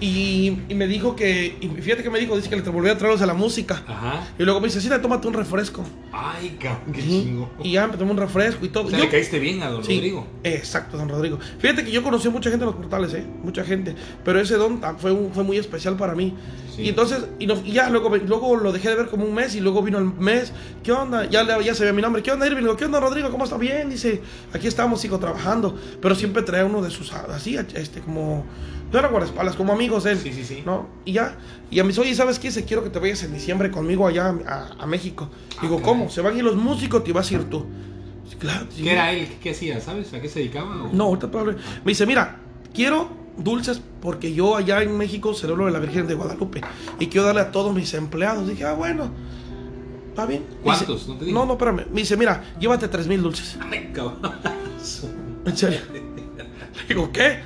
Y, y me dijo que, y fíjate que me dijo, dice que le volví a traerlos a la música. Ajá. Y luego me dice, sí, tómate un refresco. Ay, cabrón, qué Sí. chingo. Y ya me tomé un refresco y todo. O sea, Yo- le caíste bien a don Sí, Rodrigo. Exacto, don Rodrigo. Fíjate que yo conocí a mucha gente en los portales, ¿eh? Mucha gente. Pero ese don fue, un- fue muy especial para mí. Sí. Y entonces, y, no- y ya, luego, luego lo dejé de ver como un mes y luego vino el mes. ¿Qué onda? Ya, ya se ve mi nombre. ¿Qué onda, Irving? ¿Qué onda, Rodrigo? ¿Cómo está? Bien, dice. Aquí estamos, sigo trabajando. Pero siempre trae uno de sus, así, este, como... No era guardaespaldas, como amigos él. Sí, sí, sí. ¿No? Y ya. Y a mis, oye, ¿sabes qué? Se quiero que te vayas en diciembre conmigo allá a, a México. Digo, Ah, caray. ¿cómo? Se van a ir los músicos, te vas a ir tú. Claro, sí. ¿Qué era él? ¿Qué, hacía? ¿Sabes? ¿A qué se dedicaba? o- No, ahorita. Me dice, mira, quiero dulces porque yo allá en México celebro la Virgen de Guadalupe y quiero darle a todos mis empleados. Dije, ah, bueno, está bien. ¿Cuántos? dice, ¿No te no, no, espérame. Me dice, mira, llévate tres mil dulces. Ay, cabrón. En serio. Digo, ¿qué?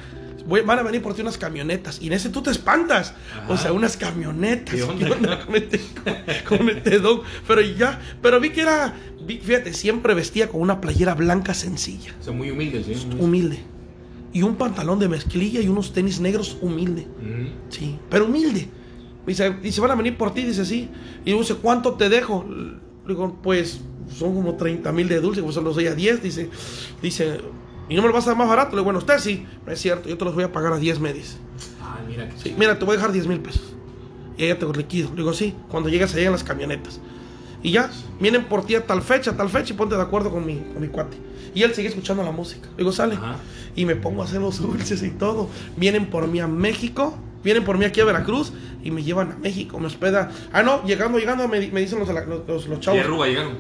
Voy- van a venir por ti unas camionetas. Y en ese tú te espantas. Ajá. O sea, unas camionetas. ¿Qué onda? con este, con- con este don? Pero ya, pero vi que era, vi- fíjate, siempre vestía con una playera blanca sencilla. O sea, muy humilde señor. muy- humilde. Y un pantalón de mezclilla y unos tenis negros humilde. Ujú. Sí, pero humilde. Dice, dice, van a venir por ti, dice, sí. Y yo dice, ¿cuánto te dejo? Le digo, pues son como 30 mil de dulce, pues solo doy a 10, dice. Dice, ¿y no me lo vas a dar más barato? Le digo, bueno, usted sí. No es cierto, yo te los voy a pagar a 10, me dice. Ay, mira. Sí, mira, te voy a dejar 10 mil pesos. Y ella te lo liquido. Le digo, sí, cuando llegas allá en las camionetas. Y ya, vienen por ti a tal fecha, tal fecha, y ponte de acuerdo con mi, con mi cuate. Y él sigue escuchando la música. Le digo, sale. Ajá. Y me pongo a hacer los dulces y todo. Vienen por mí a México, vienen por mí aquí a Veracruz y me llevan a México, me hospeda. Ah, no, llegando, llegando, me, me dicen los, los, los, los ¿Y chavos. a Ruba llegaron?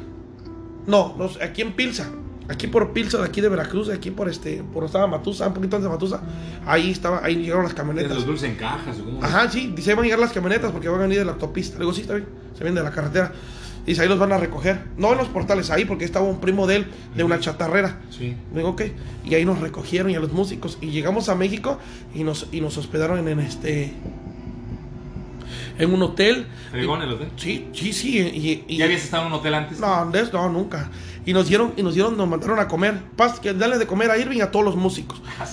No, los, aquí en Pilsa. Aquí por Pilsa, de aquí de Veracruz, de aquí por este, por estaba Matusa, un poquito antes de Matusa. Ahí estaba, ahí llegaron las ¿Tienes camionetas. los dulces en cajas o cómo? Ajá, sí, dice, van a llegar las camionetas porque van a venir de la autopista. Le digo, sí, está bien, se vienen de la carretera. Dice, ahí los van a recoger. No en los portales, ahí, porque estaba un primo de él, de una chatarrera. Sí. Le digo, ok. Y ahí nos recogieron y a los músicos. Y llegamos a México y nos, y nos hospedaron en, en este. En un hotel. ¿Fregón el hotel? Sí, sí, sí. Y, y- ¿Ya habías estado en un hotel antes? no, Andrés, no, nunca. Y nos dieron, y nos dieron, nos mandaron a comer. Paz, que dale de comer a Irving y a todos los músicos. Ah.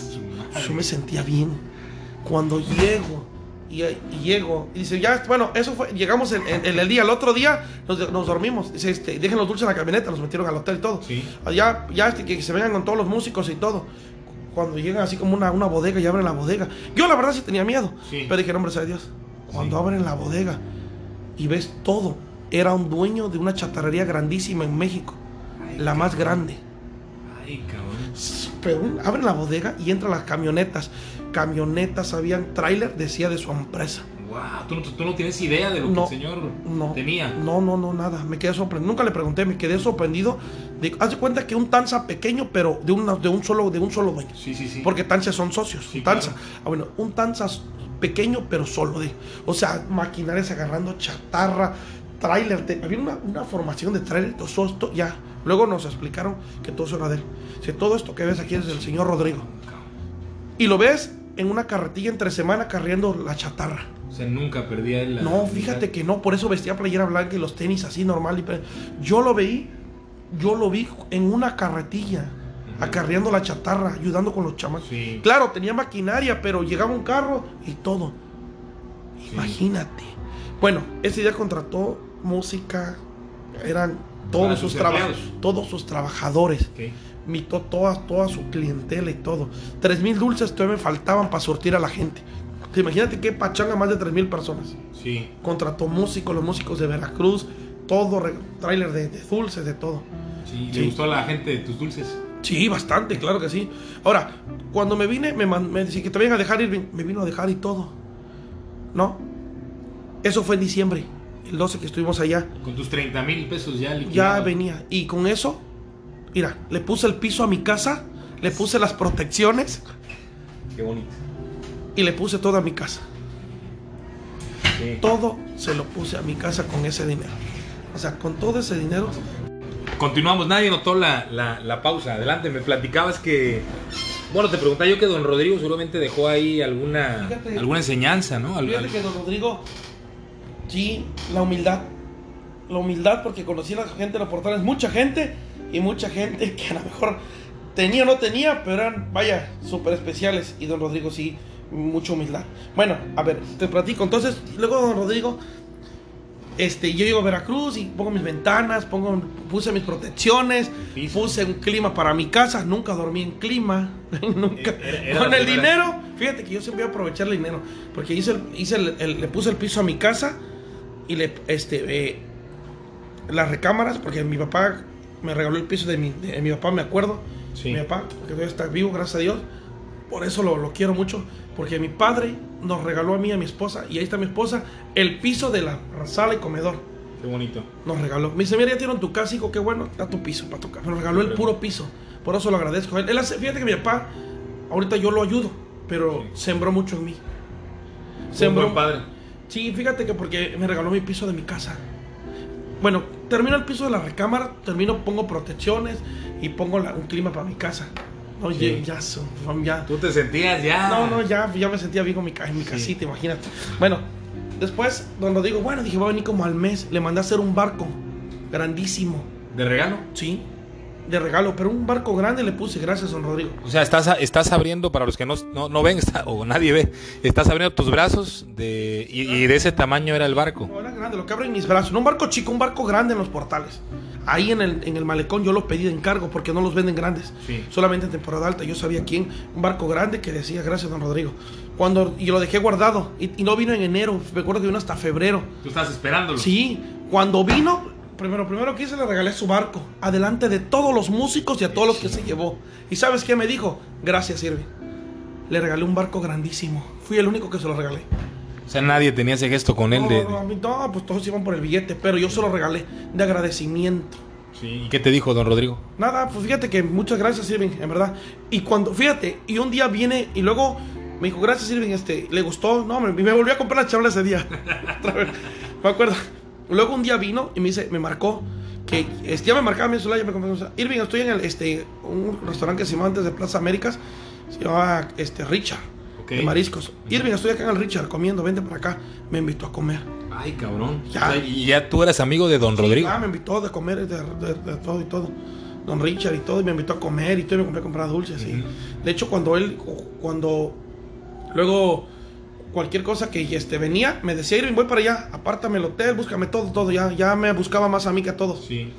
Yo me sentía bien. Cuando llego, y, y llego, y dice, ya, bueno, eso fue, llegamos en, en- en el día, el otro día nos, nos dormimos. Dice, este, dejen los dulces en la camioneta, nos metieron al hotel y todo. Sí. Ya, ya, este, que se vengan con todos los músicos y todo. Cuando llegan así como una, una bodega y abren la bodega. Yo la verdad sí tenía miedo. Sí. Pero dije, hombre, sea Dios. Cuando Sí. abren la bodega y ves todo, era un dueño de una chatarrería grandísima en México. La más grande. Ay, cabrón. Pero abren la bodega y entran las camionetas. Camionetas, habían tráiler, decía de su empresa. Wow, ¿tú no, tú no tienes idea de lo No, que el señor No. tenía. No, no, no, nada. Me quedé sorprendido. Nunca le pregunté, me quedé sorprendido. De, haz de cuenta que un Tanza pequeño, pero de, una, de, un, solo, de un solo dueño. Sí, sí, sí. Porque Tanza son socios. Sí, Tanza. claro. Ah, bueno, un Tanza pequeño, pero solo de. O sea, maquinarias agarrando chatarra, tráiler. Había una, una formación de tráiler. todo esto, ya. Luego nos explicaron que todo eso era de él. Si todo esto que ves aquí es del señor Rodrigo. Y lo ves en una carretilla entre semana carriendo la chatarra. O sea, nunca perdía la. No, fíjate que no, por eso vestía playera blanca y los tenis así normal. y Yo lo vi, yo lo vi en una carretilla, acarreando la chatarra, ayudando con los chamacos. Sí. Claro, tenía maquinaria, pero llegaba un carro y todo. Sí. Imagínate. Bueno, ese día contrató música, eran Para todos sus todos sus trabajadores. Ok. Mitó toda, toda su clientela y todo. Tres mil dulces todavía me faltaban para surtir a la gente. Te imagínate qué pachanga más de tres mil personas. Sí. Contrató músicos, los músicos de Veracruz, todo, tráiler de, de dulces, de todo. Sí. Sí. ¿Le gustó a la gente de tus dulces? Sí, bastante, claro que sí. Ahora, cuando me vine, me, me decía que te vengan a dejar ir, me vino a dejar y todo. ¿No? Eso fue en diciembre, el 12 que estuvimos allá. Con tus 30 mil pesos ya Ya liquidados. venía. Y con eso, mira, le puse el piso a mi casa, le puse las protecciones Qué bonito. y le puse todo a mi casa. Sí. Todo se lo puse a mi casa con ese dinero. O sea, con todo ese dinero. Continuamos, nadie notó la, la, la pausa. Adelante, me platicabas que. Bueno, te preguntaba yo que don Rodrigo seguramente dejó ahí alguna, Fíjate. alguna enseñanza, ¿no? Al- Fíjate que don Rodrigo, sí, la humildad. La humildad porque conocí a la gente de los portales, mucha gente y mucha gente que a lo mejor tenía o no tenía, pero eran, vaya, súper especiales. Y don Rodrigo sí, mucha humildad. Bueno, a ver, te platico. Entonces, luego don Rodrigo, este, yo llego a Veracruz y pongo mis ventanas, pongo, puse mis protecciones, puse un clima para mi casa. Nunca dormí en clima. nunca. Era- era Con el primera. dinero, fíjate que yo siempre voy a aprovechar el dinero. Porque hice, hice el- el- le puse el piso a mi casa y le, este, eh, las recámaras, porque mi papá me regaló el piso de mi, de mi papá, me acuerdo. Sí. Mi papá, que todavía está vivo, gracias a Dios. Por eso lo, lo quiero mucho, porque mi padre nos regaló a mí a mi esposa, y ahí está mi esposa, el piso de la sala y comedor. Qué bonito. Nos regaló. Me dice, mira, ya tienen tu casa, hijo, qué bueno, da tu piso para tu casa. Nos regaló el puro piso. Por eso lo agradezco. Él, él hace, fíjate que mi papá, ahorita yo lo ayudo, pero sembró mucho en mí. Fue un buen padre. Sí, fíjate que porque me regaló mi piso de mi casa. Bueno, termino el piso de la recámara, termino, pongo protecciones y pongo la- un clima para mi casa. Oye, Sí. ya, son- ya. Tú te sentías ya. No, no, ya, ya me sentía bien con mi, en mi Sí. casita, imagínate. Bueno, después, cuando digo, bueno, dije, va a venir como al mes, le mandé a hacer un barco grandísimo, ¿De regalo? ¿sí? De regalo, pero un barco grande le puse, gracias, don Rodrigo. O sea, estás, estás abriendo, para los que no, no, no ven está- o nadie ve, estás abriendo tus brazos de, y, y de ese tamaño era el barco. No, era grande, lo que abren mis brazos. No un barco chico, un barco grande en los portales. Ahí en el, en el malecón yo lo pedí de encargo porque no los venden grandes. Sí. Solamente en temporada alta. Yo sabía quién. Un barco grande que decía gracias, don Rodrigo. Cuando, y lo dejé guardado. Y, y no vino en enero. Me acuerdo que vino hasta febrero. Tú estás esperándolo. Sí. Cuando vino, primero, primero que hice, le regalé su barco. Adelante de todos los músicos y a todos los que se llevó. ¿Y sabes qué me dijo? Gracias, Irving. Le regalé un barco grandísimo. Fui el único que se lo regalé. O sea, nadie tenía ese gesto con él No, de... no, pues todos iban por el billete, pero yo se lo regalé de agradecimiento. Sí. ¿Y qué te dijo, don Rodrigo? Nada, pues fíjate que muchas gracias, Irving, en verdad. Y cuando, fíjate, y un día viene y luego me dijo, gracias, Irving, este, le gustó, no, me, me volvió a comprar la charola ese día. Otra vez, me acuerdo. Luego un día vino y me dice, me marcó, que este, ya me marcaba mi celular, ya me. Irving, estoy en el, este, un restaurante que se llama antes de Plaza Américas, se llamaba, este, Richard, Ok. de mariscos. Irving, estoy acá en el Richard comiendo, vente para acá. Me invitó a comer. Ay, cabrón. Ya. O sea, y ya tú eras amigo de don Rodrigo. Ah, me invitó de comer, de, de- de todo y todo. Don Richard y todo, y me invitó a comer y todo, y me compré a comprar dulces. y-. De hecho, cuando él, cuando luego cualquier cosa que este, venía, me decía, Irving, voy para allá, apártame el hotel, búscame todo, todo. Ya, ya me buscaba más a mí que a todos. Sí.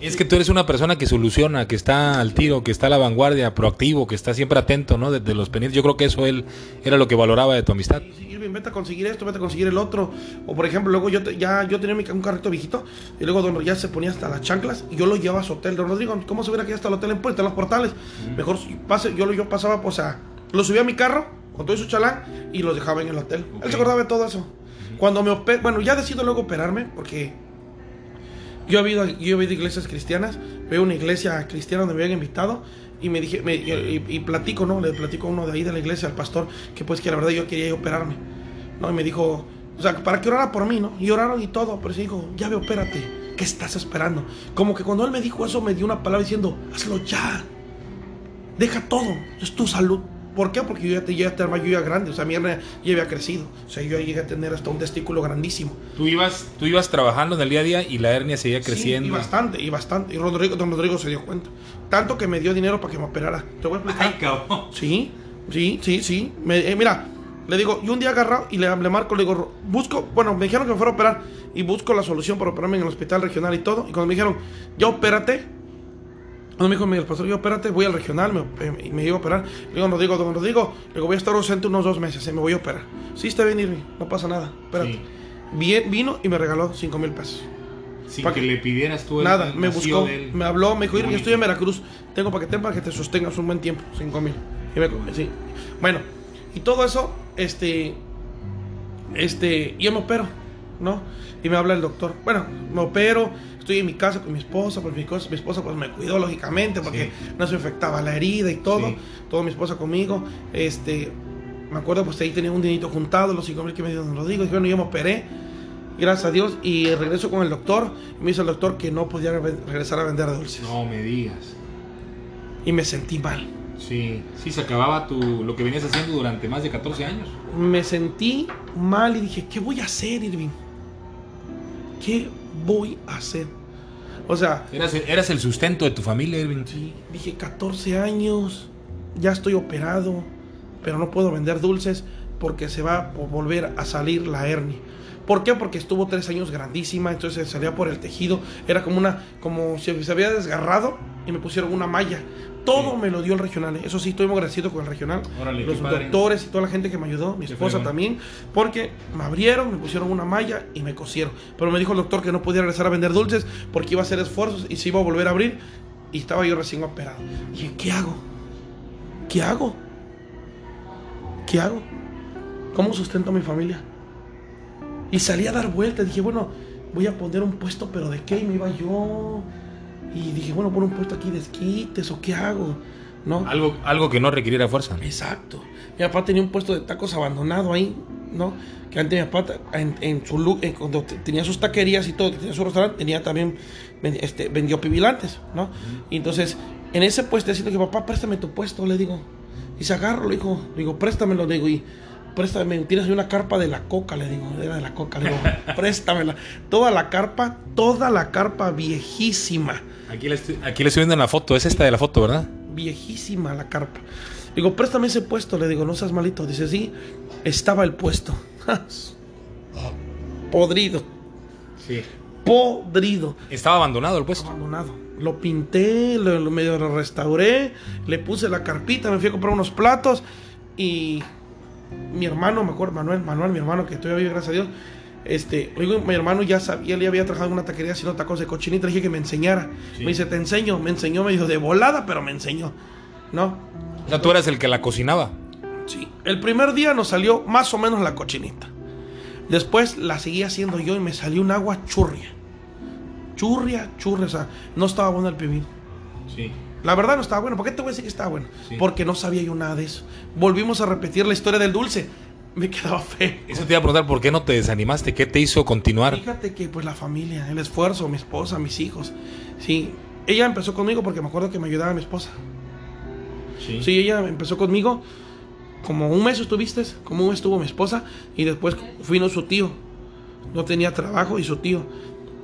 Es que tú eres una persona que soluciona, que está al tiro, que está a la vanguardia, proactivo, que está siempre atento, ¿no? De, de los pendientes. Yo creo que eso él era lo que valoraba de tu amistad. Sí, sí, Irving, vete a conseguir esto, vete a conseguir el otro. O por ejemplo, luego yo te- ya yo tenía mi, un carrito viejito y luego don ya se ponía hasta las chanclas y yo lo llevaba a su hotel. Don Rodrigo, ¿cómo se hubiera que hasta el hotel en Puerta, en los portales? Mejor pase, yo, lo- yo pasaba, pues, o sea, lo subía a mi carro con todo su chalán y lo dejaba en el hotel. Ok. Él se acordaba de todo eso. Cuando me operé, bueno, ya decido luego operarme porque yo he ido, yo he ido a iglesias cristianas, veo una iglesia cristiana donde me habían invitado y me dije, me- y, y platico, ¿no? Le platico a uno de ahí de la iglesia, al pastor, que pues que la verdad yo quería operarme, ¿no? Y me dijo, o sea, para que orara por mí, ¿no? Y oraron y todo, pero sí dijo, ya ve, opérate, ¿qué estás esperando? Como que cuando él me dijo eso, me dio una palabra diciendo, hazlo ya, deja todo, es tu salud. ¿Por qué? Porque yo ya, te, ya, te- yo ya grande, o sea, mi hernia ya había crecido, o sea, yo ya llegué a tener hasta un testículo grandísimo. Tú ibas, tú ibas trabajando en el día a día y la hernia seguía creciendo. Sí, y bastante, y bastante. Y Rodrigo, don Rodrigo se dio cuenta. Tanto que me dio dinero para que me operara. Te voy a explicar. Ay, cabrón. Sí, sí, sí, sí. Me- eh, mira, le digo, yo un día agarrado y le, le marco, le digo, busco, bueno, me dijeron que me fuera a operar y busco la solución para operarme en el hospital regional y todo. Y cuando me dijeron, ya opérate, cuando me dijo el pastor, yo opérate, voy al regional me, eh, y me iba a operar. Le digo, Rodrigo, don Rodrigo, le digo, voy a estar ausente unos dos meses, eh, me voy a operar. Sí, está bien, Irving, no pasa nada, espérate. Sí. Bien, vino y me regaló 5 mil pesos. Sin Pa' que que- le pidieras tú el Nada, me buscó, me habló, me dijo, Irving, estoy en Veracruz, tengo para que te, para que te sostengas un buen tiempo, 5 mil. Y me sí. Bueno, y todo eso, este, este, y yo me opero, ¿no? Y me habla el doctor, bueno, me opero, estoy en mi casa con mi esposa, pues mi, mi esposa pues me cuidó lógicamente porque no se infectaba la herida y todo, Sí. todo mi esposa conmigo, este, me acuerdo pues ahí tenía un dinito juntado, los 5 mil que me dio don Rodrigo, y bueno, yo me operé, gracias a Dios, y regreso con el doctor, y me dice el doctor que no podía re- regresar a vender dulces, No me digas. y me sentí mal. Sí, sí, se acababa tu, lo que venías haciendo durante más de 14 años. me sentí mal y dije, ¿qué voy a hacer, Irving? ¿Qué voy a hacer? O sea, Eras, eras el sustento de tu familia, Irving. sí, dije 14 años, ya estoy operado, pero no puedo vender dulces porque se va a volver a salir la hernia. ¿Por qué? Porque estuvo tres años grandísima, entonces salía por el tejido, era como una, como si se había desgarrado y me pusieron una malla. Todo Sí. me lo dio el regional, ¿eh? eso sí, estoy muy agradecido con el regional. Órale, los padre. doctores y toda la gente que me ayudó, mi esposa también, porque me abrieron, me pusieron una malla y me cosieron. Pero me dijo el doctor que no podía regresar a vender dulces porque iba a hacer esfuerzos y se iba a volver a abrir y estaba yo recién operado. Y dije, ¿qué hago? ¿Qué hago? ¿Qué hago? ¿Cómo sustento a mi familia? Y salí a dar vueltas. Dije, bueno, voy a poner un puesto, pero ¿de qué? Y me iba yo. Y dije, bueno, pon un puesto aquí de esquites o qué hago, ¿no? Algo, algo que no requiriera fuerza. Exacto. Mi papá tenía un puesto de tacos abandonado ahí, ¿no? Que antes mi papá, en, en su lu- en cuando te- tenía sus taquerías y todo, tenía su restaurante, tenía también, este, vendió pibilantes, ¿no? Y entonces, en ese puesto, decirle que papá, préstame tu puesto, le digo. Y se agarro, le digo, le digo, préstamelo, le digo, y préstame, tienes una carpa de la coca, le digo, era de la coca, le digo, préstamela. Toda la carpa, toda la carpa viejísima Aquí le, estoy, aquí le estoy viendo en la foto. Es esta de la foto, ¿verdad? viejísima la carpa. Digo, préstame ese puesto. Le digo, no seas malito. Dice, sí, estaba el puesto. Podrido, Sí. podrido, Estaba abandonado el puesto. abandonado. Lo pinté, lo, lo medio lo restauré, le puse la carpita, me fui a comprar unos platos y mi hermano, me acuerdo, Manuel, Manuel, mi hermano que todavía vive, gracias a Dios. Este, digo, mi hermano ya sabía, él ya había trabajado en una taquería haciendo tacos de cochinita, le dije que me enseñara. Sí. Me dice, te enseño, me enseñó, me dijo, de volada, pero me enseñó. ¿No? O sea, tú eras el que la cocinaba. Sí, el primer día nos salió más o menos la cochinita. Después la seguí haciendo yo y me salió un agua churria. Churria, churria, o sea, no estaba bueno el pibil. Sí. La verdad no estaba bueno. ¿Por qué te voy a decir que estaba bueno? Sí. Porque no sabía yo nada de eso. Volvimos a repetir la historia del dulce. Me quedaba feo. Eso te iba a preguntar, ¿por qué no te desanimaste? ¿Qué te hizo continuar? Fíjate que pues la familia, el esfuerzo, mi esposa, mis hijos. Sí, ella empezó conmigo porque me acuerdo que me ayudaba mi esposa. Sí, ella empezó conmigo. Como un mes estuviste, como un mes estuvo mi esposa. Y después vino su tío. No tenía trabajo y su tío.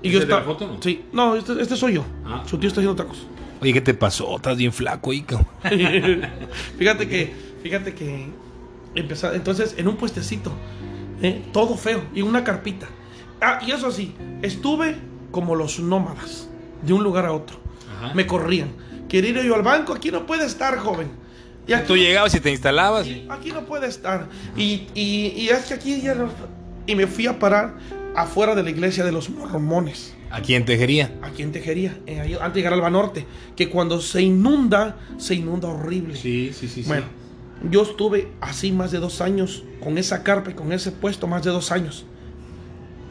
Y ¿Ese yo de la estaba. foto, no? Sí, no, este, este soy yo. Ah. Su tío está haciendo tacos. Oye, ¿qué te pasó? Estás bien flaco, cabrón. fíjate que, fíjate que empezó, entonces en un puestecito, ¿eh? todo feo, y una carpita. Ah, y eso sí, estuve como los nómadas, de un lugar a otro. Ajá. Me corrían. Quería ir yo al banco, aquí no puede estar, joven. Y aquí, Tú llegabas y te instalabas. y aquí no puede estar. Y, y, y es que aquí ya no- Y me fui a parar afuera de la iglesia de los mormones Aquí en Tejería. aquí en Tejería, eh, ahí antes de llegar al Banorte, que cuando se inunda, se inunda horrible. Sí, sí, sí. Bueno, yo estuve así más de dos años, con esa carpa y con ese puesto más de dos años.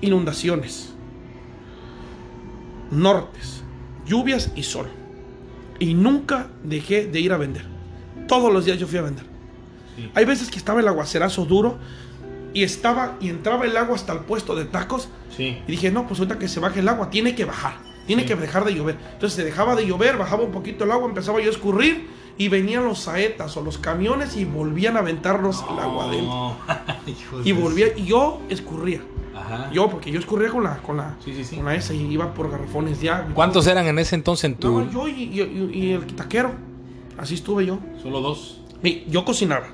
Inundaciones, nortes, lluvias y sol. Y nunca dejé de ir a vender. Todos los días yo fui a vender. Sí. Hay veces que estaba el aguacerazo duro y estaba y entraba el agua hasta el puesto de tacos Sí. y dije, no, pues ahorita que se baje el agua, tiene que bajar, tiene Sí. que dejar de llover. Entonces se dejaba de llover, bajaba un poquito el agua, empezaba yo a escurrir y venían los saetas o los camiones y volvían a aventarnos el agua adentro. Y de- volvía, y yo escurría. Ajá. Yo, porque yo escurría con la, con la, Sí, sí, sí. con la esa y iba por garrafones agua. ¿Cuántos eran en ese entonces en tu...? No, yo y, y- y el taquero. Así estuve yo. Solo dos. Y yo cocinaba,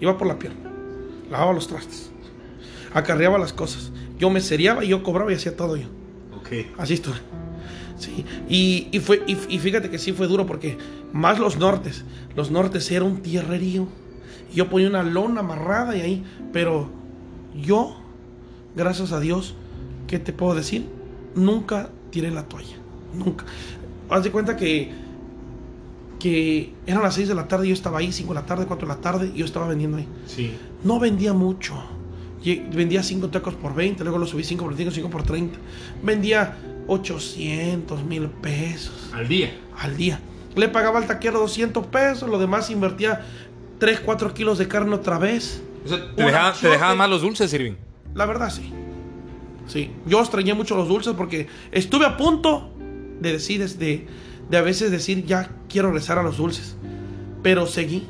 iba por la pierna, lavaba los trastes, acarreaba las cosas. Yo me seriaba y yo cobraba y hacía todo yo. Ok. Así estuve. Sí. Y, y fue, y, y fíjate que sí fue duro porque más los nortes. Los nortes era un tierrerío. Yo ponía una lona amarrada y ahí. Pero yo, gracias a Dios, ¿qué te puedo decir? Nunca tiré la toalla. Nunca. Haz de cuenta que, que eran las 6 de la tarde y yo estaba ahí, 5 de la tarde, 4 de la tarde, y yo estaba vendiendo ahí. Sí. No vendía mucho. Vendía 5 tacos por 20, luego lo subí 5 por 5, 5 por 30. Vendía 800 mil pesos Al día. al día. Le pagaba al taquero 200 pesos, lo demás invertía 3, 4 kilos de carne otra vez. O sea, te dejaban, te dejaban más los dulces, Irving. La verdad sí. Sí, yo extrañé mucho los dulces porque estuve a punto de decir, de, de a veces decir, ya quiero rezar a los dulces. Pero seguí.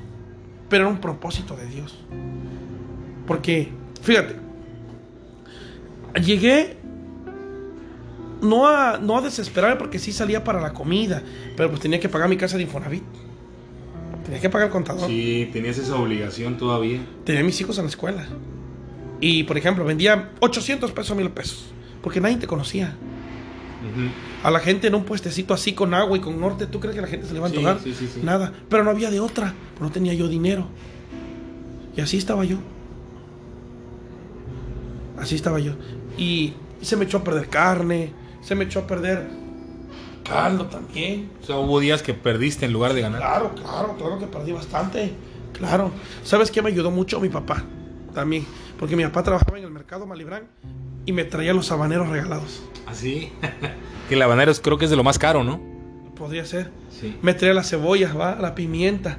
Pero era un propósito de Dios. Porque, fíjate, llegué no a, no a desesperarme porque sí salía para la comida, pero pues tenía que pagar mi casa de Infonavit. Tenía que pagar el contador. Sí, tenías esa obligación todavía. Tenía mis hijos en la escuela. Y, por ejemplo, vendía 800 pesos, mil pesos. Porque nadie te conocía. A la gente en un puestecito así con agua y con norte, ¿tú crees que la gente se le va a antojar? Sí, sí, sí, Nada. Pero no había de otra. No tenía yo dinero. Y así estaba yo. Así estaba yo. Y se me echó a perder carne. Se me echó a perder caldo también. O sea, hubo días que perdiste en lugar de ganar. Claro, claro, claro que perdí bastante. Claro. ¿Sabes qué me ayudó mucho? Mi papá. También. Porque mi papá trabajaba en el mercado Malibrán y me traía los habaneros regalados. ¿Así? que el habanero creo que es de lo más caro, ¿no? Podría ser. Sí. Me traía las cebollas, ¿va? La pimienta.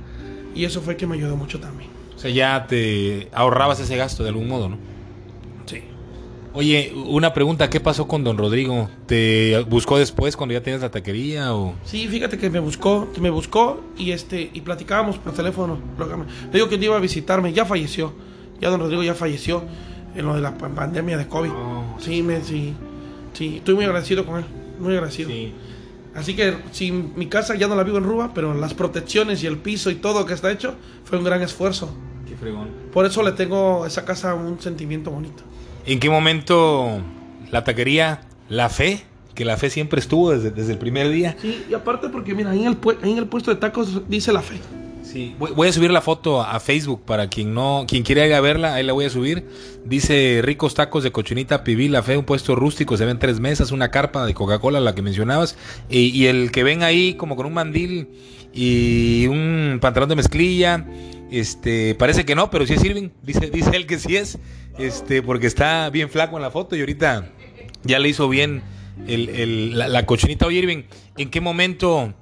Y eso fue que me ayudó mucho también. O sea, ya te ahorrabas ese gasto de algún modo, ¿no? Oye, una pregunta, ¿qué pasó con don Rodrigo? ¿Te buscó después cuando ya tenías la taquería o...? Sí, fíjate que me buscó, que me buscó y este y platicábamos por teléfono. Le digo que iba a visitarme, ya falleció. Ya don Rodrigo ya falleció en lo de la pandemia de COVID. Oh, sí, me, sí, sí, estoy muy agradecido con él, muy agradecido. Sí. Así que si mi casa ya no la vivo en Ruba, pero las protecciones y el piso y todo que está hecho fue un gran esfuerzo. Qué fregón. Por eso le tengo a esa casa un sentimiento bonito. ¿En qué momento la taquería, la fe, que la fe siempre estuvo desde, desde el primer día? Sí, y aparte porque mira, ahí en el, ahí en el puesto de tacos dice la fe. Sí, voy, voy, a subir la foto a Facebook para quien no, quien quiera ir a verla, ahí la voy a subir. Dice ricos tacos de cochinita pibil, la fe, un puesto rústico, se ven tres mesas, una carpa de Coca-Cola, la que mencionabas, y, y, el que ven ahí como con un mandil y un pantalón de mezclilla, este, parece que no, pero sí es Irving, dice, dice él que sí es, este, porque está bien flaco en la foto y ahorita ya le hizo bien el, la, cochinita. Oye, Irving, ¿en qué momento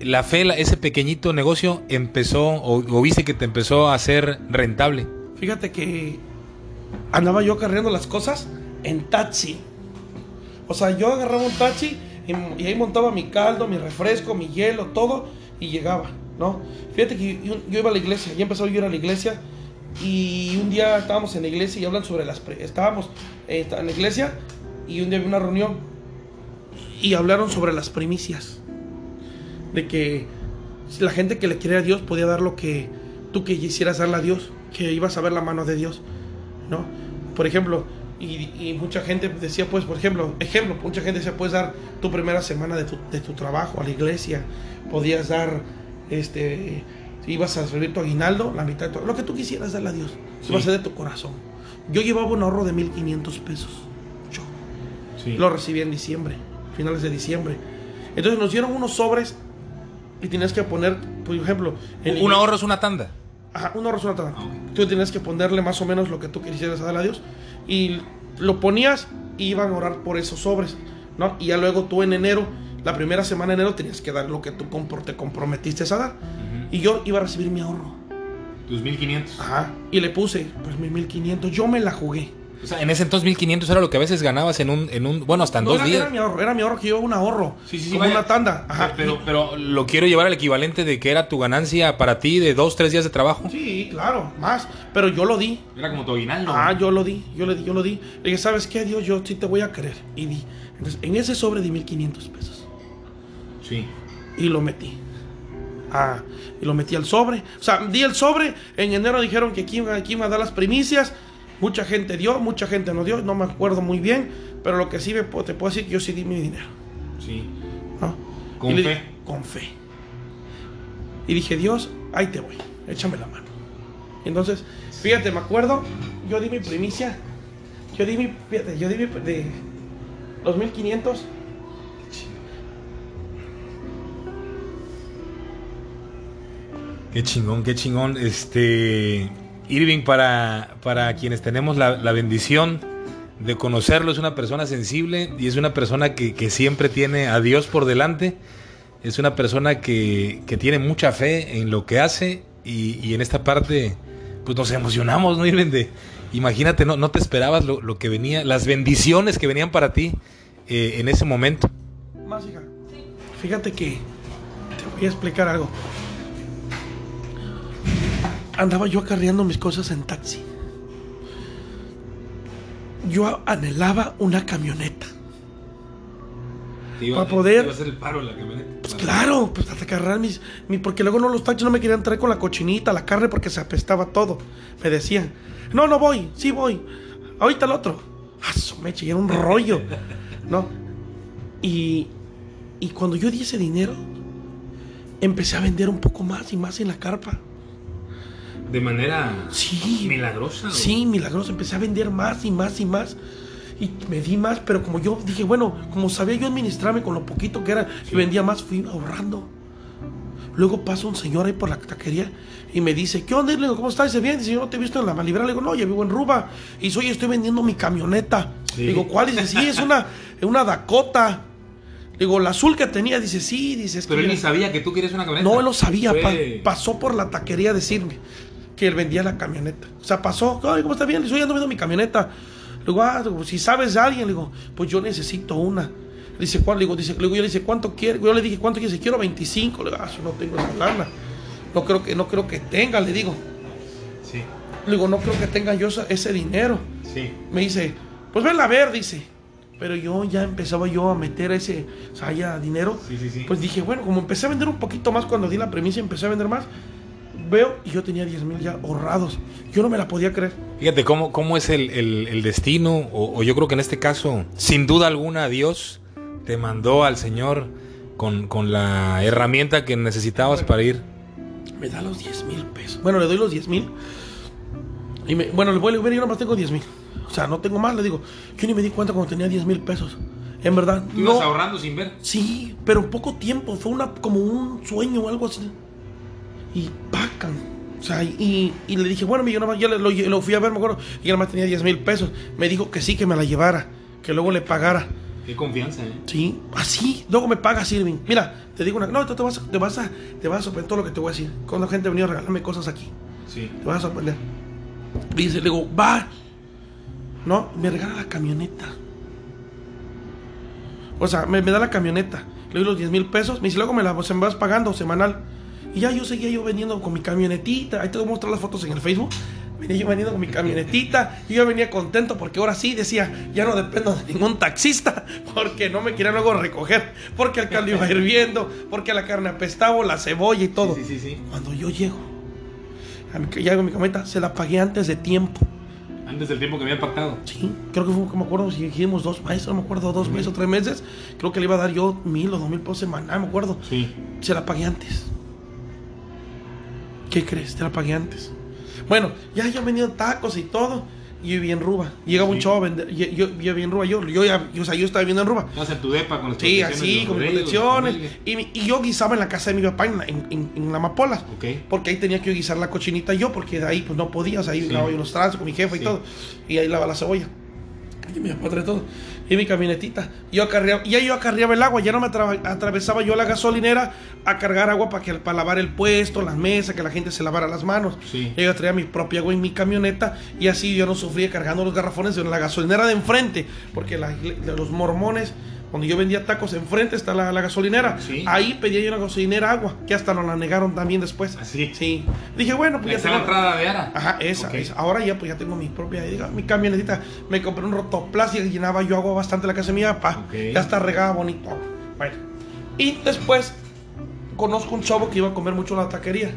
la fe, ese pequeñito negocio empezó o, viste que te empezó a hacer rentable? Fíjate que andaba yo cargando las cosas en taxi. O sea, yo agarraba un taxi y ahí montaba mi caldo, mi refresco, mi hielo, todo y llegaba, ¿no? Fíjate que yo, iba a la iglesia, ya empezó yo a ir a la iglesia y un día estábamos en la iglesia y hablan sobre las... Estábamos eh, en la iglesia y un día había una reunión y hablaron sobre las primicias. De que la gente que le quiere a Dios podía dar lo que tú que quisieras darle a Dios, que ibas a ver la mano de Dios, ¿no? Por ejemplo, y, y, mucha gente decía, pues, por ejemplo, ejemplo, mucha gente decía, puedes dar tu primera semana de tu, de tu trabajo a la iglesia, podías dar, este, ibas a servir tu aguinaldo, la mitad de tu, lo que tú quisieras darle a Dios, sí. iba a ser de tu corazón. Yo llevaba un ahorro de 1500 pesos, yo. Sí. Lo recibí en diciembre, finales de diciembre. Entonces nos dieron unos sobres y tienes que poner, por ejemplo... ¿Un ahorro es una tanda? Ajá, una tanda. Okay. Tú tienes que ponerle más o menos lo que tú quisieras darle a Dios. Y lo ponías y iban a orar por esos sobres, ¿no? Y ya luego tú en enero, la primera semana de enero, tenías que dar lo que tú te comprometiste a dar. Uh -huh. Y yo iba a recibir mi ahorro. Tus 1500. Ajá. Y le puse, pues mis 1500. Yo me la jugué. O sea, en ese entonces 1500 era lo que a veces ganabas en un, en un bueno, hasta en no, dos era, días. Era mi ahorro, era mi ahorro que llevaba un ahorro. Sí, sí, sí. Como vaya. una tanda. Ajá. Pero, pero lo quiero llevar al equivalente de que era tu ganancia para ti de dos, tres días de trabajo. Sí, claro, más. Pero yo lo di. Era como tu aguinaldo. Ah, yo lo di, yo le di, yo lo di. Le dije, ¿sabes qué, Dios? Yo sí te voy a querer. Y di. Entonces, en ese sobre di 1500 pesos. Sí. Y lo metí. Ah, y lo metí al sobre. O sea, di el sobre. En enero dijeron que aquí, aquí iba a dar las primicias. Mucha gente dio, mucha gente no dio, no me acuerdo muy bien, pero lo que sí me, te puedo decir que yo sí di mi dinero. Sí. ¿No? Con y fe. Con fe. Y dije, Dios, ahí te voy, échame la mano. Entonces, fíjate, me acuerdo, yo di mi primicia, yo di mi, fíjate, yo di mi, de los 1500. Qué chingón, qué chingón. Este, Irving, para, para quienes tenemos la, la, bendición de conocerlo, es una persona sensible y es una persona que, que siempre tiene a Dios por delante. Es una persona que, que tiene mucha fe en lo que hace y, y, en esta parte, pues nos emocionamos, ¿no, Irving? De, imagínate, no, no te esperabas lo, lo, que venía, las bendiciones que venían para ti eh, en ese momento. Más, hija. Fíjate que te voy a explicar algo andaba yo acarreando mis cosas en taxi. Yo anhelaba una camioneta. para poder. Iba a ser el paro la camioneta. Pues claro, pues hasta cargar mis, mi, porque luego no los taxis no me querían traer con la cochinita, la carne, porque se apestaba todo. Me decían, no, no voy, sí voy. Ahorita el otro. Ah, y era un rollo. ¿No? Y, y cuando yo di ese dinero, empecé a vender un poco más y más en la carpa. De manera Sí. milagrosa. Sí, milagroso. Empecé a vender más y más y más. Y me di más, pero como yo dije, bueno, como sabía yo administrarme con lo poquito que era, y vendía más, fui ahorrando. Luego pasa un señor ahí por la taquería y me dice, ¿qué onda? Le digo, ¿cómo estás? Dice, bien, dice, yo no te he visto en la malibra. Le digo, no, yo vivo en Ruba. Y oye, estoy vendiendo mi camioneta. Sí. Le digo, ¿cuál? Dice, sí, es una, es una Dakota. Le digo, la azul que tenía, dice, sí, dice, que Pero él ni sabía que tú querías una camioneta. no, él lo sabía. pa- pasó por la taquería a decirme que él vendía la camioneta. O sea, pasó. Ay, ¿cómo está bien? Le "Oye, ando viendo mi camioneta. Le digo, ah, si sabes de alguien, le digo, pues yo necesito una. Le dice, ¿cuál? Le digo, dice, le digo, yo le dice, ¿cuánto quiere? Yo le dije, ¿cuánto quiere? Dice, quiero 25. Le digo, ah, yo no tengo esa lana. No creo que, no creo que tenga, le digo. Sí, Le digo, no creo que tenga yo ese dinero. sí. Me dice, pues ven a ver, dice. Pero yo ya empezaba yo a meter ese, o sea, ya dinero. Sí, sí, sí. Pues dije, bueno, como empecé a vender un poquito más cuando di la premisa, empecé a vender más. Veo y yo tenía 10 mil ya ahorrados. Yo no me la podía creer. Fíjate cómo, cómo es el, el- el destino, o, o yo creo que en este caso, sin duda alguna, Dios te mandó al Señor con, con la herramienta que necesitabas para ir. Me da los 10 mil pesos. Bueno, le doy los 10 mil. Y me, bueno, le voy a decir, yo nomás tengo 10 mil. O sea, no tengo más, le digo. Yo ni me di cuenta cuando tenía 10 mil pesos. En verdad, no. ahorrando sin ver. Sí, pero en poco tiempo. Fue una, como un sueño o algo así. Y pacan. O sea, y, y le dije, bueno, yo nada más, le- lo, lo fui a ver, me acuerdo. Y yo nada más tenía 10 mil pesos. Me dijo que sí, que me la llevara. Que luego le pagara. Qué confianza, ¿eh? Sí, así. Luego me paga Irving. Mira, te digo una. No, tú te vas, a- te vas a, te vas a sorprender todo lo que te voy a decir. Cuando la gente ha venido a regalarme cosas aquí. Sí. Te vas a sorprender. Y dice, le digo, va. No, me regala la camioneta. O sea, me, me da la camioneta. Le doy los 10 mil pesos. Me dice, luego me la se me vas pagando semanal. Y ya yo seguía yo vendiendo con mi camionetita. Ahí te voy a mostrar las fotos en el Facebook. Venía yo vendiendo con mi camionetita. Y yo venía contento porque ahora sí decía, ya no dependo de ningún taxista. Porque no me querían luego recoger. Porque el caldo iba hirviendo. Porque la carne apestaba, la cebolla y todo. Sí, sí, sí. Cuando yo llego, a mi, llego a mi camioneta, se la pagué antes de tiempo. Antes del tiempo que había pactado. Sí, creo que fue, que me acuerdo, si dijimos dos meses, no me acuerdo, dos meses o tres meses, creo que le iba a dar yo mil o dos mil pesos semanal, me acuerdo. Sí. Se la pagué antes. ¿Qué crees? Te la pagué antes. Bueno, ya yo venía tacos y todo, y yo vivía en Ruba. Llegaba un Sí. chavo a vender, yo, yo, yo vivía en Ruba, yo, yo, yo, o sea, yo estaba viviendo en Ruba. Vas en tu depa con las Sí, así, con mis protecciones. Y, y yo guisaba en la casa de mi papá, en, en, en, en la Amapola. Ok. Porque ahí tenía que guisar la cochinita yo, porque de ahí pues no podía, o sea, ahí Sí. lavaba yo los trazos con mi jefe Sí. y todo. Y ahí lava la cebolla. Y mi papá trae todo. Y mi camionetita. Yo acarreaba, ya yo acarreaba el agua, ya no me atra- atravesaba yo la gasolinera a cargar agua para, que, para lavar el puesto, las mesas, que la gente se lavara las manos. Sí. Yo traía mi propia agua en mi camioneta y así yo no sufría cargando los garrafones en la gasolinera de enfrente, porque la- de los mormones, cuando yo vendía tacos enfrente está la, la gasolinera. Sí. Ahí pedía yo una gasolinera agua, que hasta nos la negaron también después. Así. Sí. Dije, bueno, pues ya Está la tengo- entrada de Ara. Ajá, esa, esa. Ahora ya pues ya tengo mi propia, mi camionetita. Me compré un rotoplas y llenaba yo agua bastante la casa de mi papá. Ya está regada bonito. Bueno. Y después conozco un chavo que iba a comer mucho a la taquería.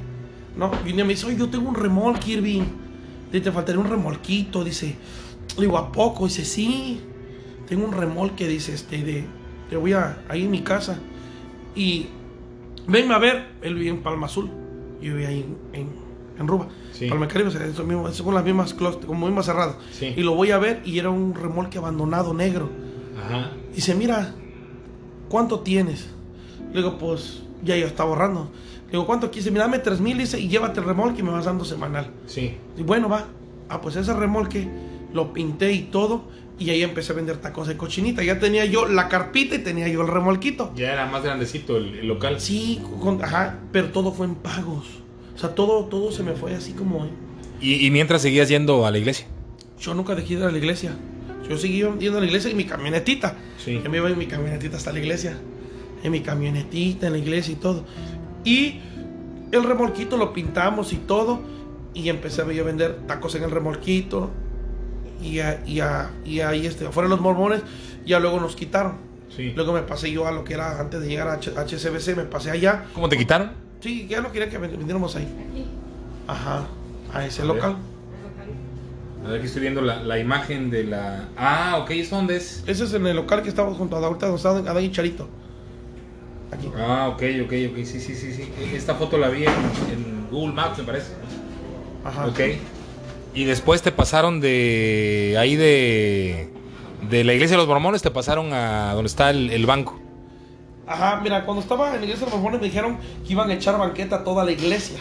¿No? Y un día me dice, oye, yo tengo un remolque, Irving. Dice, te faltaría un remolquito. Dice, le digo, ¿a poco? Dice, sí. Tengo un remolque, dice, este, de. Te voy a. ahí en mi casa. Y. Venme a ver. Él vive en Palma Azul. Yo vivía ahí en, en, en Ruba. Sí. Palma Caribe, con las mismas clúster, como mismas cerradas. Sí. Y lo voy a ver y era un remolque abandonado negro. Ajá. Dice, mira, ¿cuánto tienes? Le digo, pues ya yo estaba ahorrando. Le digo, ¿cuánto quieres? Mira, dame tres mil, dice, y llévate el remolque y me vas dando semanal. Sí. Y bueno, va. Ah, pues ese remolque lo pinté y todo. Y ahí empecé a vender tacos de cochinita. Ya tenía yo la carpita y tenía yo el remolquito. Ya era más grandecito el, el local. Sí, con- ajá, pero todo fue en pagos. O sea, todo, todo se me fue así como... Y, y mientras seguías yendo a la iglesia. Yo nunca dejé de ir a la iglesia. Yo seguí yendo a la iglesia en mi camionetita. Sí. Yo me iba en mi camionetita hasta la iglesia. En mi camionetita, en la iglesia y todo. Y el remolquito lo pintamos y todo. Y empecé a vender tacos en el remolquito. Y, a- y, a- y ahí, este, afuera los mormones. Ya luego nos quitaron. Sí. Luego me pasé yo a lo que era antes de llegar a H- HCBC, me pasé allá. ¿Cómo te quitaron? Sí, ya no quería que vendiéramos ahí. Ajá, a ese A local. ver, aquí estoy viendo la, la imagen de la... Ah, ok, ¿es dónde es? Ese es en el local que estaba junto a ahorita donde estaba Adán y Charito. Aquí. Ah, ok, ok, ok, sí, sí, sí, sí. Esta foto la vi en, en Google Maps, me parece. Ajá. Ok. Y después te pasaron de ahí de, de la iglesia de los mormones, te pasaron a donde está el, el banco. Ajá, mira, cuando estaba en la iglesia de los mormones me dijeron que iban a echar banqueta a toda la iglesia.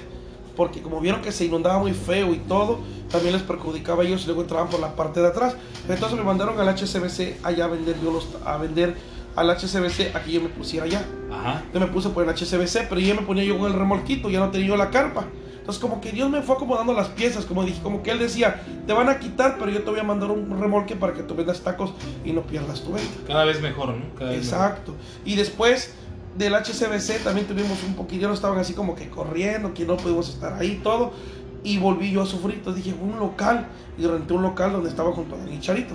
Porque como vieron que se inundaba muy feo y todo, también les perjudicaba a ellos y luego entraban por la parte de atrás. Entonces me mandaron al HCBC allá a vender, yo los, a vender al HCBC a que yo me pusiera allá. Ajá. Yo me puse por el HCBC, pero ya me ponía yo con el remolquito, ya no tenía yo la carpa. Entonces como que Dios me fue acomodando las piezas, como dije, como que Él decía, te van a quitar, pero yo te voy a mandar un remolque para que tú vendas tacos y no pierdas tu venta. Cada vez mejor, ¿no? Cada vez Exacto. Y después del HCBC también tuvimos un poquillo, no estaban así como que corriendo, que no pudimos estar ahí todo. Y volví yo a sufrir, entonces dije, un local. Y renté un local donde estaba junto a Dani Charito.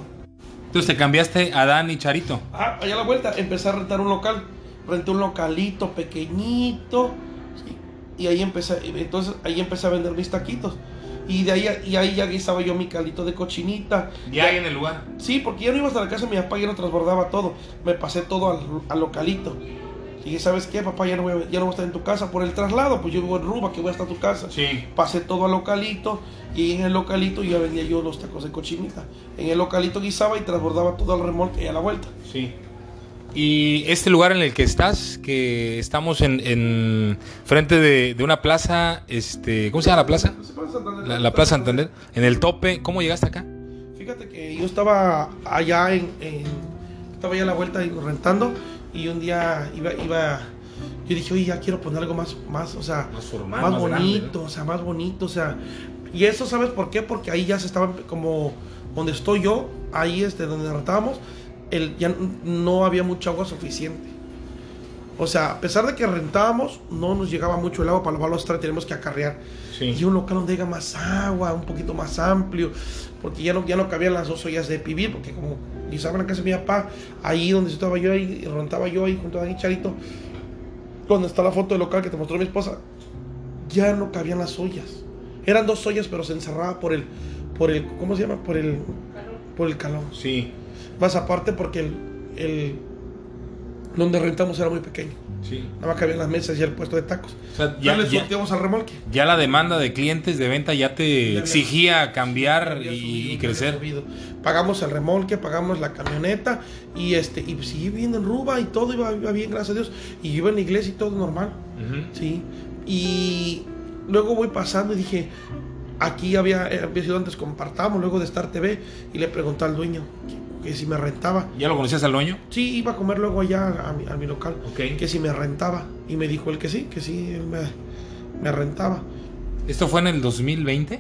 Entonces te cambiaste a Dan y Charito. Ah, allá a la vuelta empecé a rentar un local. Renté un localito pequeñito. Y ahí empecé, entonces ahí empecé a vender mis taquitos. Y de ahí, y ahí ya guisaba yo mi calito de cochinita. Ya ahí en el lugar. Sí, porque ya no iba hasta la casa de mi papá, ya no transbordaba todo. Me pasé todo al, al localito. Y dije, ¿sabes qué, papá? Ya no, voy a, ya no voy a estar en tu casa por el traslado. Pues yo vivo en Ruba, que voy a estar en tu casa. Sí. Pasé todo al localito. Y en el localito ya vendía yo los tacos de cochinita. En el localito guisaba y transbordaba todo al remolque y a la vuelta. Sí. Y este lugar en el que estás, que estamos en, en frente de, de una plaza, este, ¿cómo se llama la plaza? La, la Plaza Santander, en el tope, ¿cómo llegaste acá? Fíjate que yo estaba allá en, en- estaba allá a la vuelta rentando y un día iba, iba yo dije, oye, ya quiero poner algo más, más, o sea, Más formal, más, más grande, bonito, o sea, más bonito, o sea, y eso, ¿sabes por qué? Porque ahí ya se estaban, como donde estoy yo, ahí este, donde rentábamos, el, ya no había mucha agua suficiente. O sea, a pesar de que rentábamos, no nos llegaba mucho el agua para lavar los trastes, tenemos que acarrear. Y un local donde haya más agua, un poquito más amplio, porque ya no, ya no cabían las dos ollas de pibil, porque como guisaban en la casa de mi papá, ahí donde estaba yo, ahí rentaba yo ahí junto a Dani Charito, donde está la foto del local que te mostró mi esposa, ya no cabían las ollas. Eran dos ollas, pero se encerraba por el, por el, ¿cómo se llama? Por el, por el calor. Sí. Más aparte porque el, el, donde rentamos era muy pequeño. Sí. Nada más cabían las mesas y el puesto de tacos. O sea, Ya, le sorteamos al remolque. ya la demanda de clientes de venta ya te Ya exigía cambiar Había y, subido, y había crecer. Pagamos el remolque, pagamos la camioneta y este y sigue viviendo en Ruba y todo iba, iba bien, gracias a Dios. Y yo iba en la iglesia y todo normal. Sí. Y luego voy pasando y dije, aquí había, había sido antes compartamos, luego de Star TV, y le pregunté al dueño que, si me rentaba. ¿Ya lo conocías al dueño? Sí, iba a comer luego allá a mi, a mi local, Ok. que si me rentaba. Y me dijo él que sí, que sí, él me, me rentaba. ¿Esto fue en el 2020?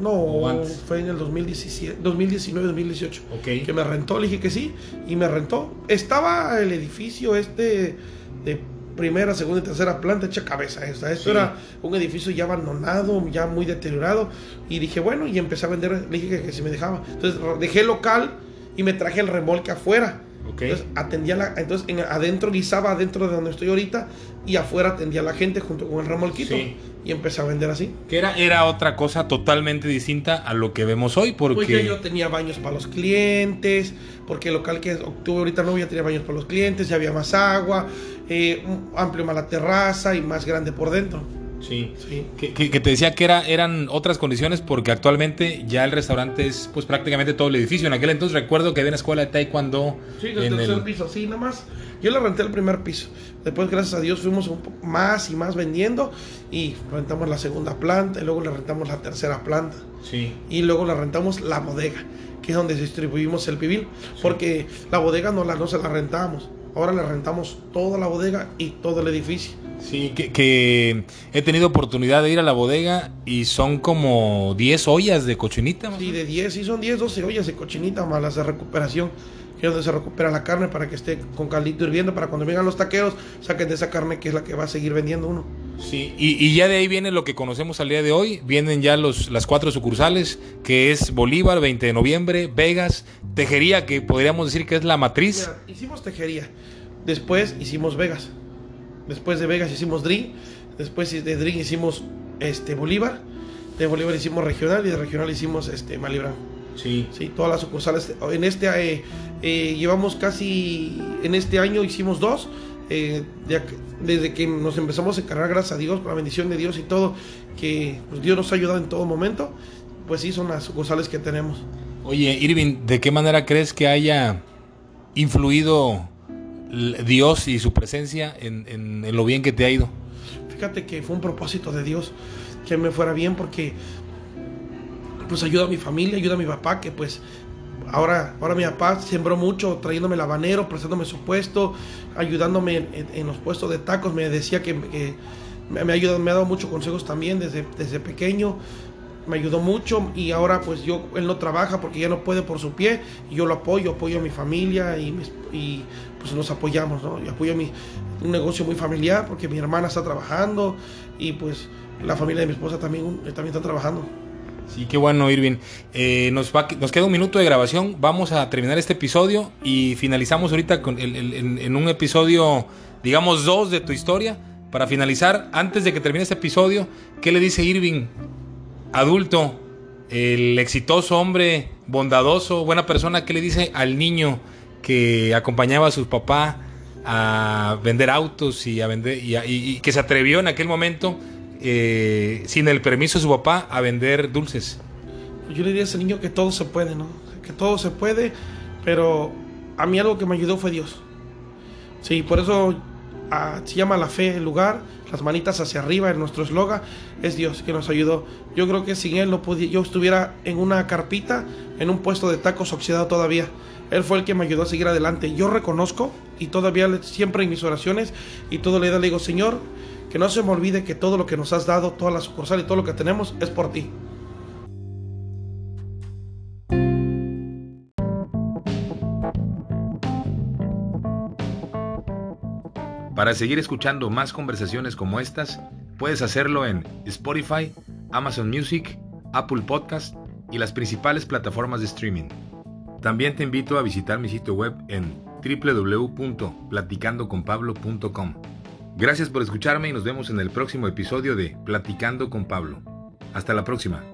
No, fue en el 2017, 2019, 2018. Ok. Que me rentó, le dije que sí, y me rentó. Estaba el edificio este de primera, segunda y tercera planta hecha cabeza. Esta. Esto Sí. era un edificio ya abandonado, ya muy deteriorado. Y dije, bueno, y empecé a vender, le dije que, que si me dejaba. Entonces dejé local y me traje el remolque afuera. Entonces atendía la, entonces en- adentro guisaba adentro de donde estoy ahorita y afuera atendía a la gente junto con el remolquito Sí. y empecé a vender así. Que era, era otra cosa totalmente distinta a lo que vemos hoy, porque... Pues ya yo tenía baños para los clientes, porque el local que tuve ahorita no ya tenía baños para los clientes, ya había más agua, eh, un- amplio más la terraza y más grande por dentro. Sí. Sí. Que, que- que te decía que era, eran otras condiciones porque actualmente ya el restaurante es pues prácticamente todo el edificio. En aquel entonces recuerdo que había una escuela de taekwondo Sí, en el tercer el... piso, sí, nada más. Yo le renté el primer piso. Después, gracias a Dios, fuimos un poco más y más vendiendo y rentamos la segunda planta y luego le rentamos la tercera planta Sí. y luego le rentamos la bodega, que es donde distribuimos el pibil, porque la bodega no, la, no se la rentamos. Ahora le rentamos toda la bodega y todo el edificio. Sí, que, que he tenido oportunidad de ir a la bodega y son como 10 ollas de cochinita. más Sí, de 10, sí son 10, 12 ollas de cochinita más las de recuperación, que es donde se recupera la carne para que esté con caldito hirviendo, para cuando vengan los taqueros saquen de esa carne que es la que va a seguir vendiendo uno. Sí, y, y ya de ahí viene lo que conocemos al día de hoy. Vienen ya los, las cuatro sucursales, que es Bolívar, 20 de noviembre, Vegas, Tejería, que podríamos decir que es la matriz. Mira, hicimos tejería, Después hicimos Vegas. Después de Vegas hicimos DRI. Después de DRI hicimos este, Bolívar. De Bolívar hicimos regional y de regional hicimos este, Malibrán. Sí. Sí, todas las sucursales. En este eh, eh, llevamos casi, en este año hicimos dos. Eh, desde que nos empezamos a encargar, gracias a Dios, por la bendición de Dios y todo, que pues, Dios nos ha ayudado en todo momento, pues sí, son las sucursales que tenemos. Oye, Irving, ¿de qué manera crees que haya influido Dios y su presencia en, lo bien que te ha ido? Fíjate que fue un propósito de Dios que me fuera bien porque pues ayuda a mi familia, ayuda a mi papá que pues ahora, ahora mi papá sembró mucho trayéndome el habanero, prestándome su puesto, ayudándome en, los puestos de tacos, me decía que, me, ha ayudado, me ha dado muchos consejos también desde, desde pequeño, me ayudó mucho y ahora pues yo, él no trabaja porque ya no puede por su pie y yo lo apoyo, apoyo a mi familia y, y pues nos apoyamos, ¿no? Y apoyo a mi, un negocio muy familiar porque mi hermana está trabajando y pues la familia de mi esposa también, también está trabajando. Sí, qué bueno, Irving. Eh, nos, nos queda un minuto de grabación. Vamos a terminar este episodio y finalizamos ahorita con en, un episodio, digamos, dos de tu historia. Para finalizar, antes de que termine este episodio, ¿qué le dice Irving, adulto, el exitoso hombre, bondadoso, buena persona, qué le dice al niño que acompañaba a su papá a vender autos y, a vender, y que se atrevió en aquel momento? Eh, sin el permiso de su papá a vender dulces? Yo le diría a ese niño que todo se puede, ¿no? Que todo se puede, pero a mí algo que me ayudó fue Dios. Sí, por eso ah, se llama la fe el lugar, las manitas hacia arriba en nuestro eslogan, es Dios que nos ayudó. Yo creo que sin Él no podía, yo estuviera en una carpita, en un puesto de tacos oxidado todavía. Él fue el que me ayudó a seguir adelante. Yo reconozco y todavía siempre en mis oraciones y todo le digo, Señor, que no se me olvide que todo lo que nos has dado, toda la sucursal y todo lo que tenemos es por ti. Para seguir escuchando más conversaciones como estas, puedes hacerlo en Spotify, Amazon Music, Apple Podcast y las principales plataformas de streaming. También te invito a visitar mi sitio web en www.platicandoconpablo.com. Gracias por escucharme y nos vemos en el próximo episodio de Platicando con Pablo. Hasta la próxima.